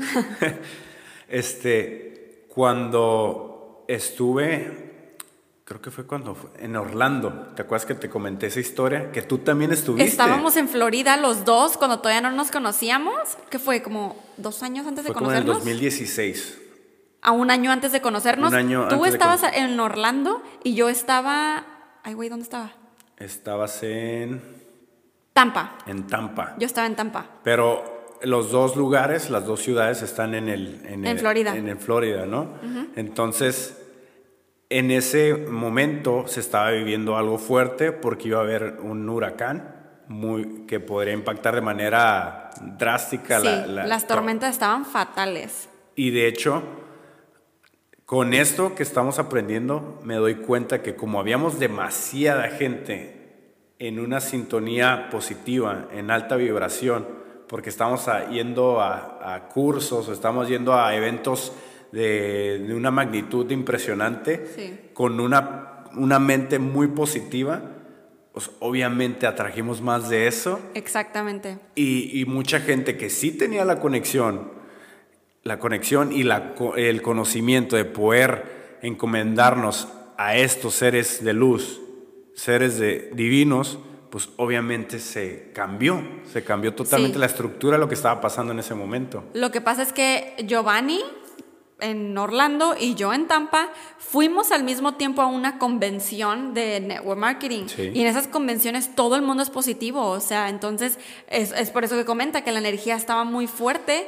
este, cuando estuve, creo que fue cuando fue, en Orlando. ¿Te acuerdas que te comenté esa historia? Que tú también estuviste. Estábamos en Florida los dos cuando todavía no nos conocíamos, que fue como dos años antes de como en el conocernos. 2016. A un año antes de conocernos. Un año Tú antes estabas en Orlando y yo estaba. Ay, güey, ¿dónde estaba? Estabas en, Tampa. en Tampa. Yo estaba en Tampa. Pero los dos lugares, las dos ciudades están en el... En el- Florida. En el Florida, ¿no? Entonces, en ese momento se estaba viviendo algo fuerte porque iba a haber un huracán muy, que podría impactar de manera drástica Sí, la, la- las tormentas estaban fatales. Y de hecho, Con esto que estamos aprendiendo, me doy cuenta que como habíamos demasiada gente en una sintonía positiva, en alta vibración, porque estamos yendo a, cursos o estamos yendo a eventos de, una magnitud impresionante, con una, una mente muy positiva, pues obviamente atrajimos más de eso. Exactamente. Y, y, mucha gente que sí tenía la conexión, la conexión y la, el conocimiento de poder encomendarnos a estos seres de luz, seres de, divinos, pues obviamente se cambió, se cambió totalmente la estructura de lo que estaba pasando en ese momento. Lo que pasa es que Giovanni en Orlando y yo en Tampa fuimos al mismo tiempo a una convención de network marketing. Y en esas convenciones todo el mundo es positivo, o sea, entonces es, es por eso que comenta que la energía estaba muy fuerte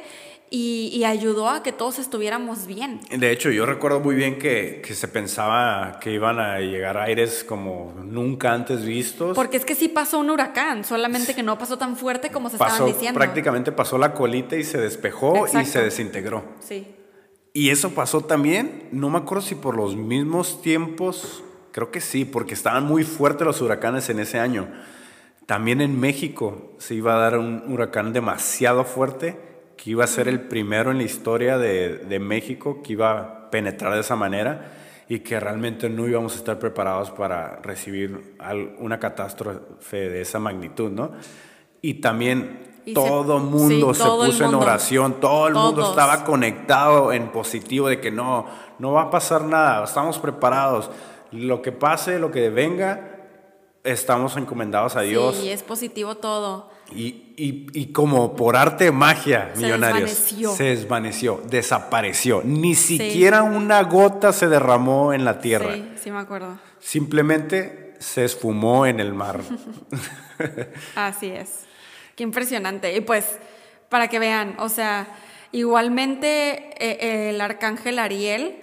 y, ayudó a que todos estuviéramos bien. De hecho, yo recuerdo muy bien que, que, se pensaba que iban a llegar aires como nunca antes vistos. Porque es que sí pasó un huracán, solamente que no pasó tan fuerte como se estaban diciendo. Prácticamente pasó la colita y se despejó y se desintegró. Sí. Y eso pasó también, no me acuerdo si por los mismos tiempos, creo que sí, porque estaban muy fuertes los huracanes en ese año. También en México se iba a dar un huracán demasiado fuerte que iba a ser el primero en la historia de, de, México que iba a penetrar de esa manera y que realmente no íbamos a estar preparados para recibir una catástrofe de esa magnitud, ¿no? Y también todo el mundo se puso en oración, todo el mundo estaba conectado en positivo de que no, no va a pasar nada, estamos preparados. Lo que pase, lo que venga, estamos encomendados a Dios. Sí, es positivo todo. Y, y, y, como por arte de magia, se millonarios, desvaneció. se desvaneció, desapareció. Ni siquiera una gota se derramó en la tierra. Sí, sí me acuerdo. Simplemente se esfumó en el mar. Así es. Qué impresionante. Y pues, para que vean, o sea, igualmente eh, el arcángel Ariel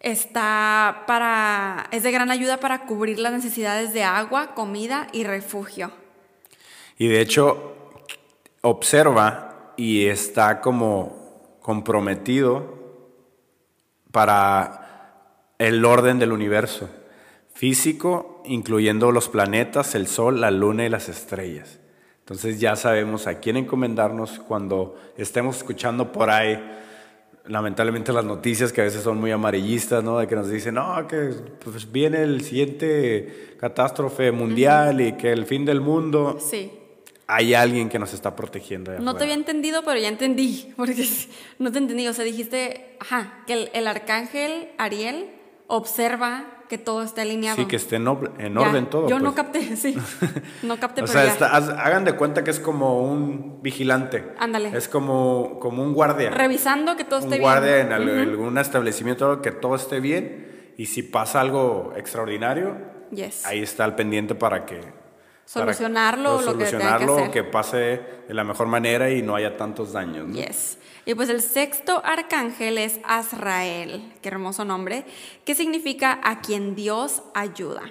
está para, es de gran ayuda para cubrir las necesidades de agua, comida y refugio. Y de hecho, observa y está como comprometido para el orden del universo físico, incluyendo los planetas, el Sol, la Luna y las estrellas. Entonces ya sabemos a quién encomendarnos cuando estemos escuchando por ahí, lamentablemente las noticias que a veces son muy amarillistas, ¿no? De que nos dicen, no, que pues, viene el siguiente catástrofe mundial y que el fin del mundo. Sí hay alguien que nos está protegiendo. No te había entendido, pero ya entendí, porque no te entendí. O sea, dijiste, ajá, que el, arcángel Ariel observa que todo esté alineado. Sí, que esté en, orden todo. Yo no pues. capté, sí. No capté, o sea, hagan de cuenta que es como un vigilante. Ándale. Es como, como un guardia. Revisando que todo esté bien. Un guardia en algún establecimiento, que todo esté bien. Y si pasa algo extraordinario, ahí está al pendiente para que solucionarlo, lo solucionarlo, que, que, que pase de la mejor manera y no haya tantos daños. Yes. Y pues el sexto arcángel es Azrael, qué hermoso nombre, que significa a quien Dios ayuda.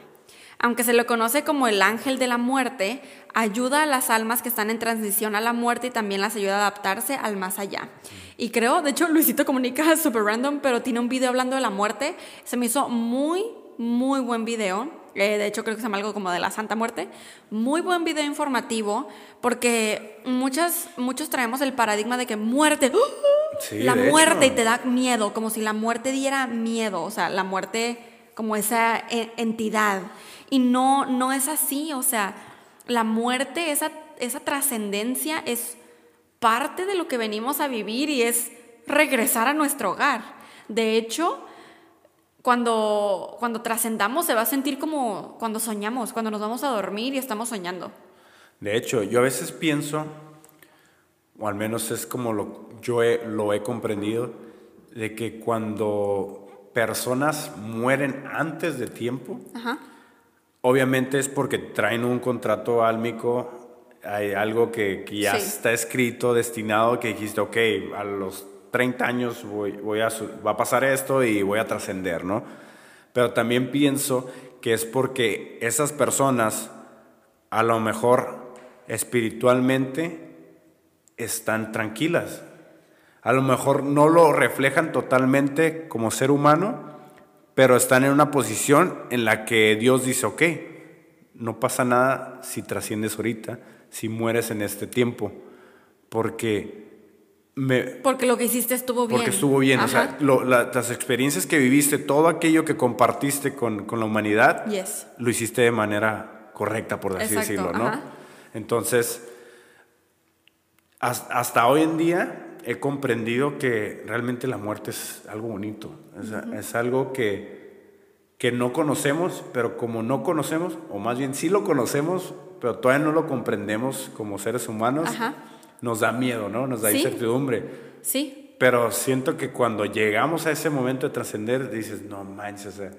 Aunque se lo conoce como el ángel de la muerte, ayuda a las almas que están en transición a la muerte y también las ayuda a adaptarse al más allá. Y creo, de hecho, Luisito Comunica super random, pero tiene un video hablando de la muerte. Se me hizo muy, muy buen video eh, de hecho creo que se llama algo como de la Santa Muerte. Muy buen video informativo porque muchas, muchos traemos el paradigma de que muerte, ¡uh! la muerte y te da miedo, como si la muerte diera miedo, o sea, la muerte como esa e, entidad. Y no, no es así, o sea, la muerte, esa, esa trascendencia es parte de lo que venimos a vivir y es regresar a nuestro hogar. De hecho, cuando, cuando trascendamos se va a sentir como cuando soñamos, cuando nos vamos a dormir y estamos soñando. De hecho, yo a veces pienso, o al menos es como lo, yo lo he comprendido, de que cuando personas mueren antes de tiempo, obviamente es porque traen un contrato álmico, hay algo que, que ya está escrito, destinado, que dijiste, ok, a los 30 años voy, a, va a pasar esto y voy a trascender, ¿no? Pero también pienso que es porque esas personas a lo mejor espiritualmente están tranquilas. a lo mejor no lo reflejan totalmente como ser humano, pero están en una posición en la que Dios dice, ok, no pasa nada si trasciendes ahorita, si mueres en este tiempo, porque me, porque lo que hiciste estuvo bien. Porque estuvo bien. O sea, las experiencias que viviste, todo aquello que compartiste con, con la humanidad, lo hiciste de manera correcta, por así decirlo, ¿no? Entonces, hasta hoy en día he comprendido que realmente la muerte es algo bonito. Es, algo que, que no conocemos, pero como no conocemos, o más bien sí lo conocemos, pero todavía no lo comprendemos como seres humanos, nos da miedo, ¿no? Nos da incertidumbre. Sí. Pero siento que cuando llegamos a ese momento de trascender, dices, no manches, o sea,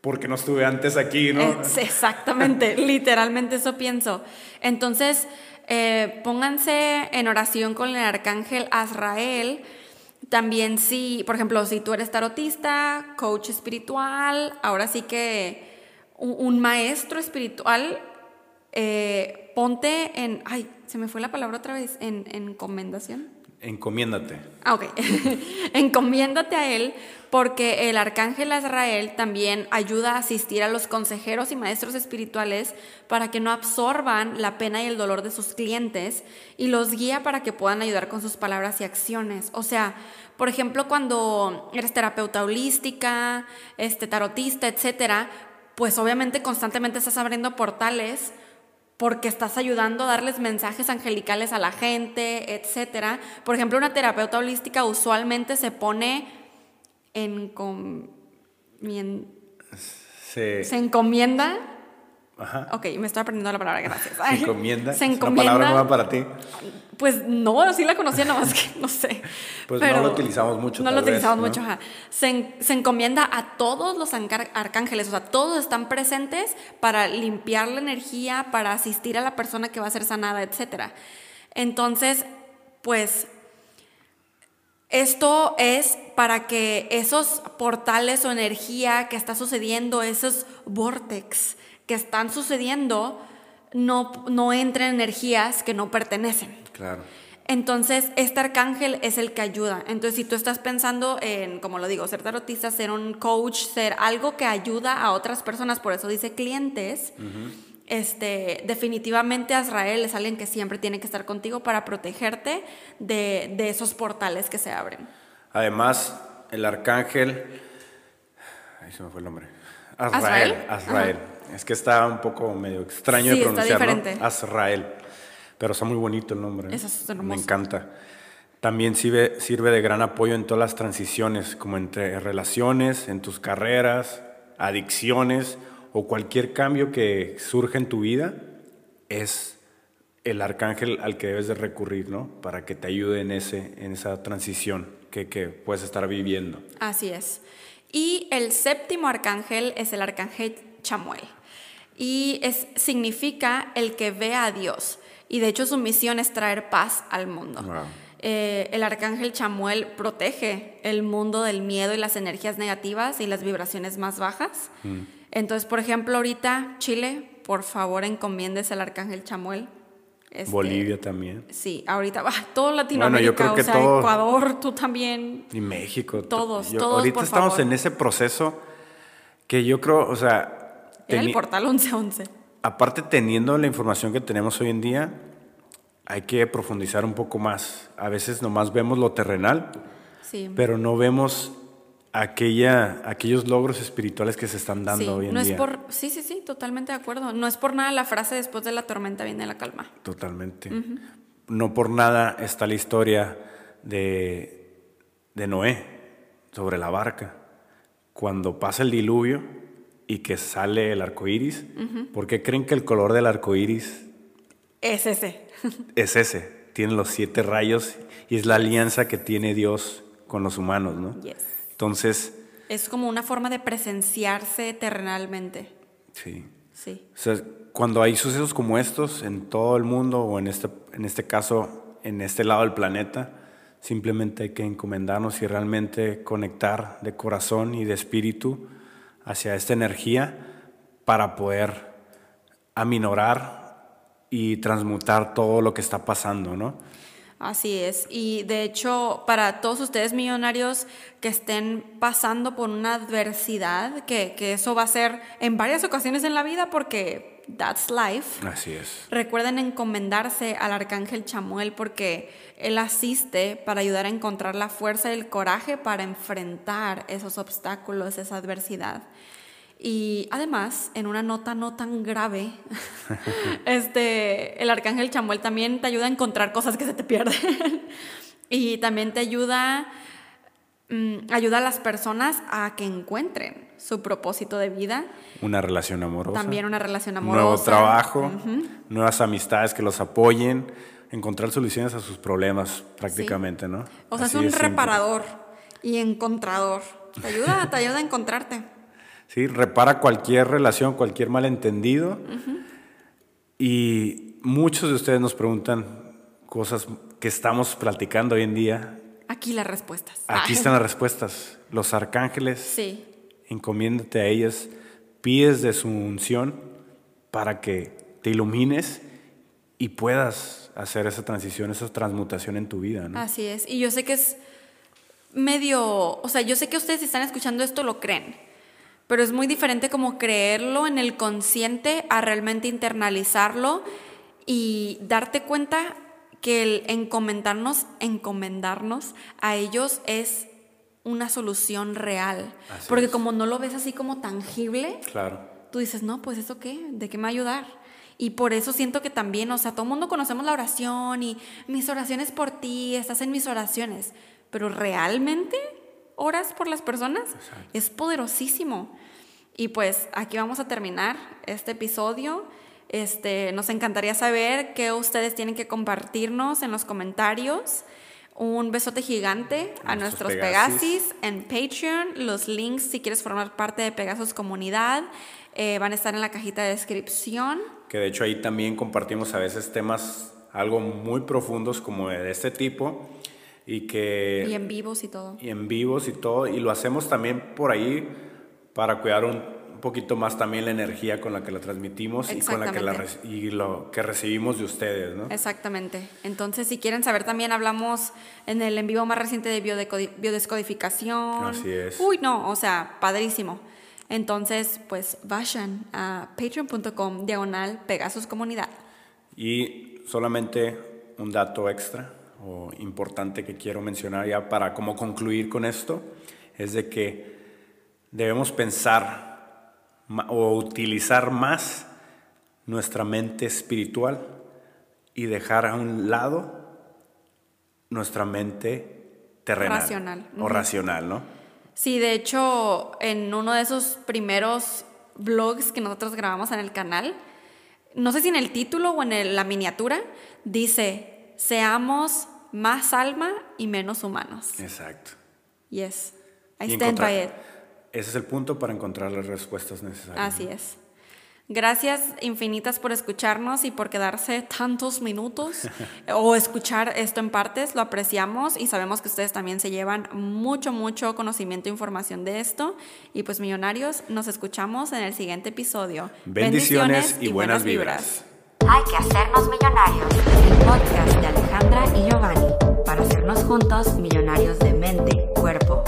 ¿por qué no estuve antes aquí, no? exactamente, literalmente eso pienso. Entonces, eh, pónganse en oración con el arcángel Azrael. También si, por ejemplo, si tú eres tarotista, coach espiritual, ahora sí que un, maestro espiritual, eh, ponte en, ay, se me fue la palabra otra vez, en encomendación. Encomiéndate. Ah, ok. Encomiéndate a Él porque el arcángel Azrael también ayuda a asistir a los consejeros y maestros espirituales para que no absorban la pena y el dolor de sus clientes y los guía para que puedan ayudar con sus palabras y acciones. O sea, por ejemplo, cuando eres terapeuta holística, este, tarotista, etcétera, pues obviamente constantemente estás abriendo portales porque estás ayudando a darles mensajes angelicales a la gente, etc. Por ejemplo, una terapeuta holística usualmente se pone en... se... se encomienda Ajá. Ok, me estoy aprendiendo la palabra, gracias. ¿Se encomienda? ¿Se encomienda? ¿Es una palabra nueva para ti? Pues no, sí la conocía, nada más que no sé. Pues no lo utilizamos mucho. No lo utilizamos mucho, ajá. Se, se, encomienda a todos los arcángeles, o sea, todos están presentes para limpiar la energía, para asistir a la persona que va a ser sanada, etc. Entonces, pues esto es para que esos portales o energía que está sucediendo, esos vortex, que están sucediendo no, no entren energías que no pertenecen. Claro. Entonces, este arcángel es el que ayuda. Entonces, si tú estás pensando en, como lo digo, ser tarotista, ser un coach, ser algo que ayuda a otras personas, por eso dice clientes, este, definitivamente Azrael es alguien que siempre tiene que estar contigo para protegerte de, de esos portales que se abren. Además, el arcángel, ahí se me fue el nombre. Azrael. Azrael. Es que está un poco medio extraño de pronunciar, ¿no? Azrael. Pero está muy bonito el nombre. ¿eh? Me encanta. También sirve, sirve de gran apoyo en todas las transiciones, como entre relaciones, en tus carreras, adicciones o cualquier cambio que surja en tu vida, es el arcángel al que debes de recurrir, ¿no? Para que te ayude en, ese, en esa transición que, que puedes estar viviendo. Así es. Y el séptimo arcángel es el arcángel Chamuel. Y es, significa el que ve a Dios. Y de hecho su misión es traer paz al mundo. Eh, el arcángel Chamuel protege el mundo del miedo y las energías negativas y las vibraciones más bajas. Mm. Entonces, por ejemplo, ahorita Chile, por favor, encomiendes al arcángel Chamuel. Este, Bolivia también. Sí, ahorita va todo Latinoamérica, o sea, Ecuador, tú también. Y México. Todos, todos. Ahorita estamos en ese proceso que yo creo, o sea, era el portal 1111. Aparte, teniendo la información que tenemos hoy en día, hay que profundizar un poco más. A veces nomás vemos lo terrenal, pero no vemos aquella, aquellos logros espirituales que se están dando hoy en no día. Es por, sí, sí, sí, totalmente de acuerdo. No es por nada la frase después de la tormenta viene la calma. Totalmente. No por nada está la historia de, de Noé sobre la barca. Cuando pasa el diluvio, y que sale el arco iris, ¿por qué creen que el color del arco iris es ese? es ese. Tiene los siete rayos y es la alianza que tiene Dios con los humanos, ¿no? Entonces. Es como una forma de presenciarse terrenalmente. Sí. Sí. O sea, cuando hay sucesos como estos en todo el mundo o en este, en este caso, en este lado del planeta, simplemente hay que encomendarnos y realmente conectar de corazón y de espíritu hacia esta energía para poder aminorar y transmutar todo lo que está pasando, ¿no? Así es. Y de hecho, para todos ustedes millonarios que estén pasando por una adversidad, que, que eso va a ser en varias ocasiones en la vida porque that's life. Así es. Recuerden encomendarse al arcángel Chamuel porque él asiste para ayudar a encontrar la fuerza y el coraje para enfrentar esos obstáculos, esa adversidad. Y además, en una nota no tan grave, este, el arcángel Chamuel también te ayuda a encontrar cosas que se te pierden. y también te ayuda, mm, ayuda a las personas a que encuentren su propósito de vida. Una relación amorosa. También una relación amorosa. Nuevo trabajo, nuevas amistades que los apoyen, encontrar soluciones a sus problemas prácticamente, ¿no? O sea, Así es un simple. reparador y encontrador. Te ayuda, te ayuda a encontrarte. Sí, repara cualquier relación, cualquier malentendido. Y muchos de ustedes nos preguntan cosas que estamos platicando hoy en día. Aquí las respuestas. Aquí están las respuestas. Los arcángeles, Sí, encomiéndate a ellas, pides de su unción para que te ilumines y puedas hacer esa transición, esa transmutación en tu vida. ¿no? así es. Y yo sé que es medio, o sea, yo sé que ustedes si están escuchando esto lo creen, pero es muy diferente como creerlo en el consciente a realmente internalizarlo y darte cuenta que el encomendarnos, encomendarnos a ellos es una solución real. Así Porque es. como no lo ves así como tangible, Claro. tú dices, no, pues eso qué, ¿de qué me va a ayudar? Y por eso siento que también, o sea, todo el mundo conocemos la oración y mis oraciones por ti, estás en mis oraciones, pero realmente oras por las personas es poderosísimo. Y pues aquí vamos a terminar este episodio. Este, nos encantaría saber qué ustedes tienen que compartirnos en los comentarios. Un besote gigante a nuestros nuestros Pegasis en Patreon. Los links, si quieres formar parte de Pegasus Comunidad, eh, van a estar en la cajita de descripción. Que de hecho ahí también compartimos a veces temas algo muy profundos como de este tipo y que Y en vivos y todo. y en vivos y todo y lo hacemos también por ahí para cuidar un poquito más también la energía con la que la transmitimos y con la que la y lo que recibimos de ustedes, ¿no? Exactamente. Entonces, si quieren saber, también hablamos en el en vivo más reciente de biodescodificación. Así es. Uy, no, o sea, padrísimo. Entonces, pues vayan a patreon.com diagonal Pegasus Comunidad. Y solamente un dato extra o importante que quiero mencionar ya para como concluir con esto es de que debemos pensar o utilizar más nuestra mente espiritual y dejar a un lado nuestra mente terrenal Racional. o racional, ¿no? Sí, de hecho, en uno de esos primeros vlogs que nosotros grabamos en el canal, no sé si en el título o en el- la miniatura, dice, seamos más alma y menos humanos. Exacto. Yes, I Y stand by it. Ese es el punto para encontrar las respuestas necesarias. Así es. Gracias infinitas por escucharnos y por quedarse tantos minutos o escuchar esto en partes. Lo apreciamos y sabemos que ustedes también se llevan mucho, mucho conocimiento e información de esto. Y pues millonarios, nos escuchamos en el siguiente episodio. Bendiciones, y buenas vibras. Hay que hacernos millonarios. El podcast de Alejandra y Giovanni para hacernos juntos millonarios de mente, cuerpo,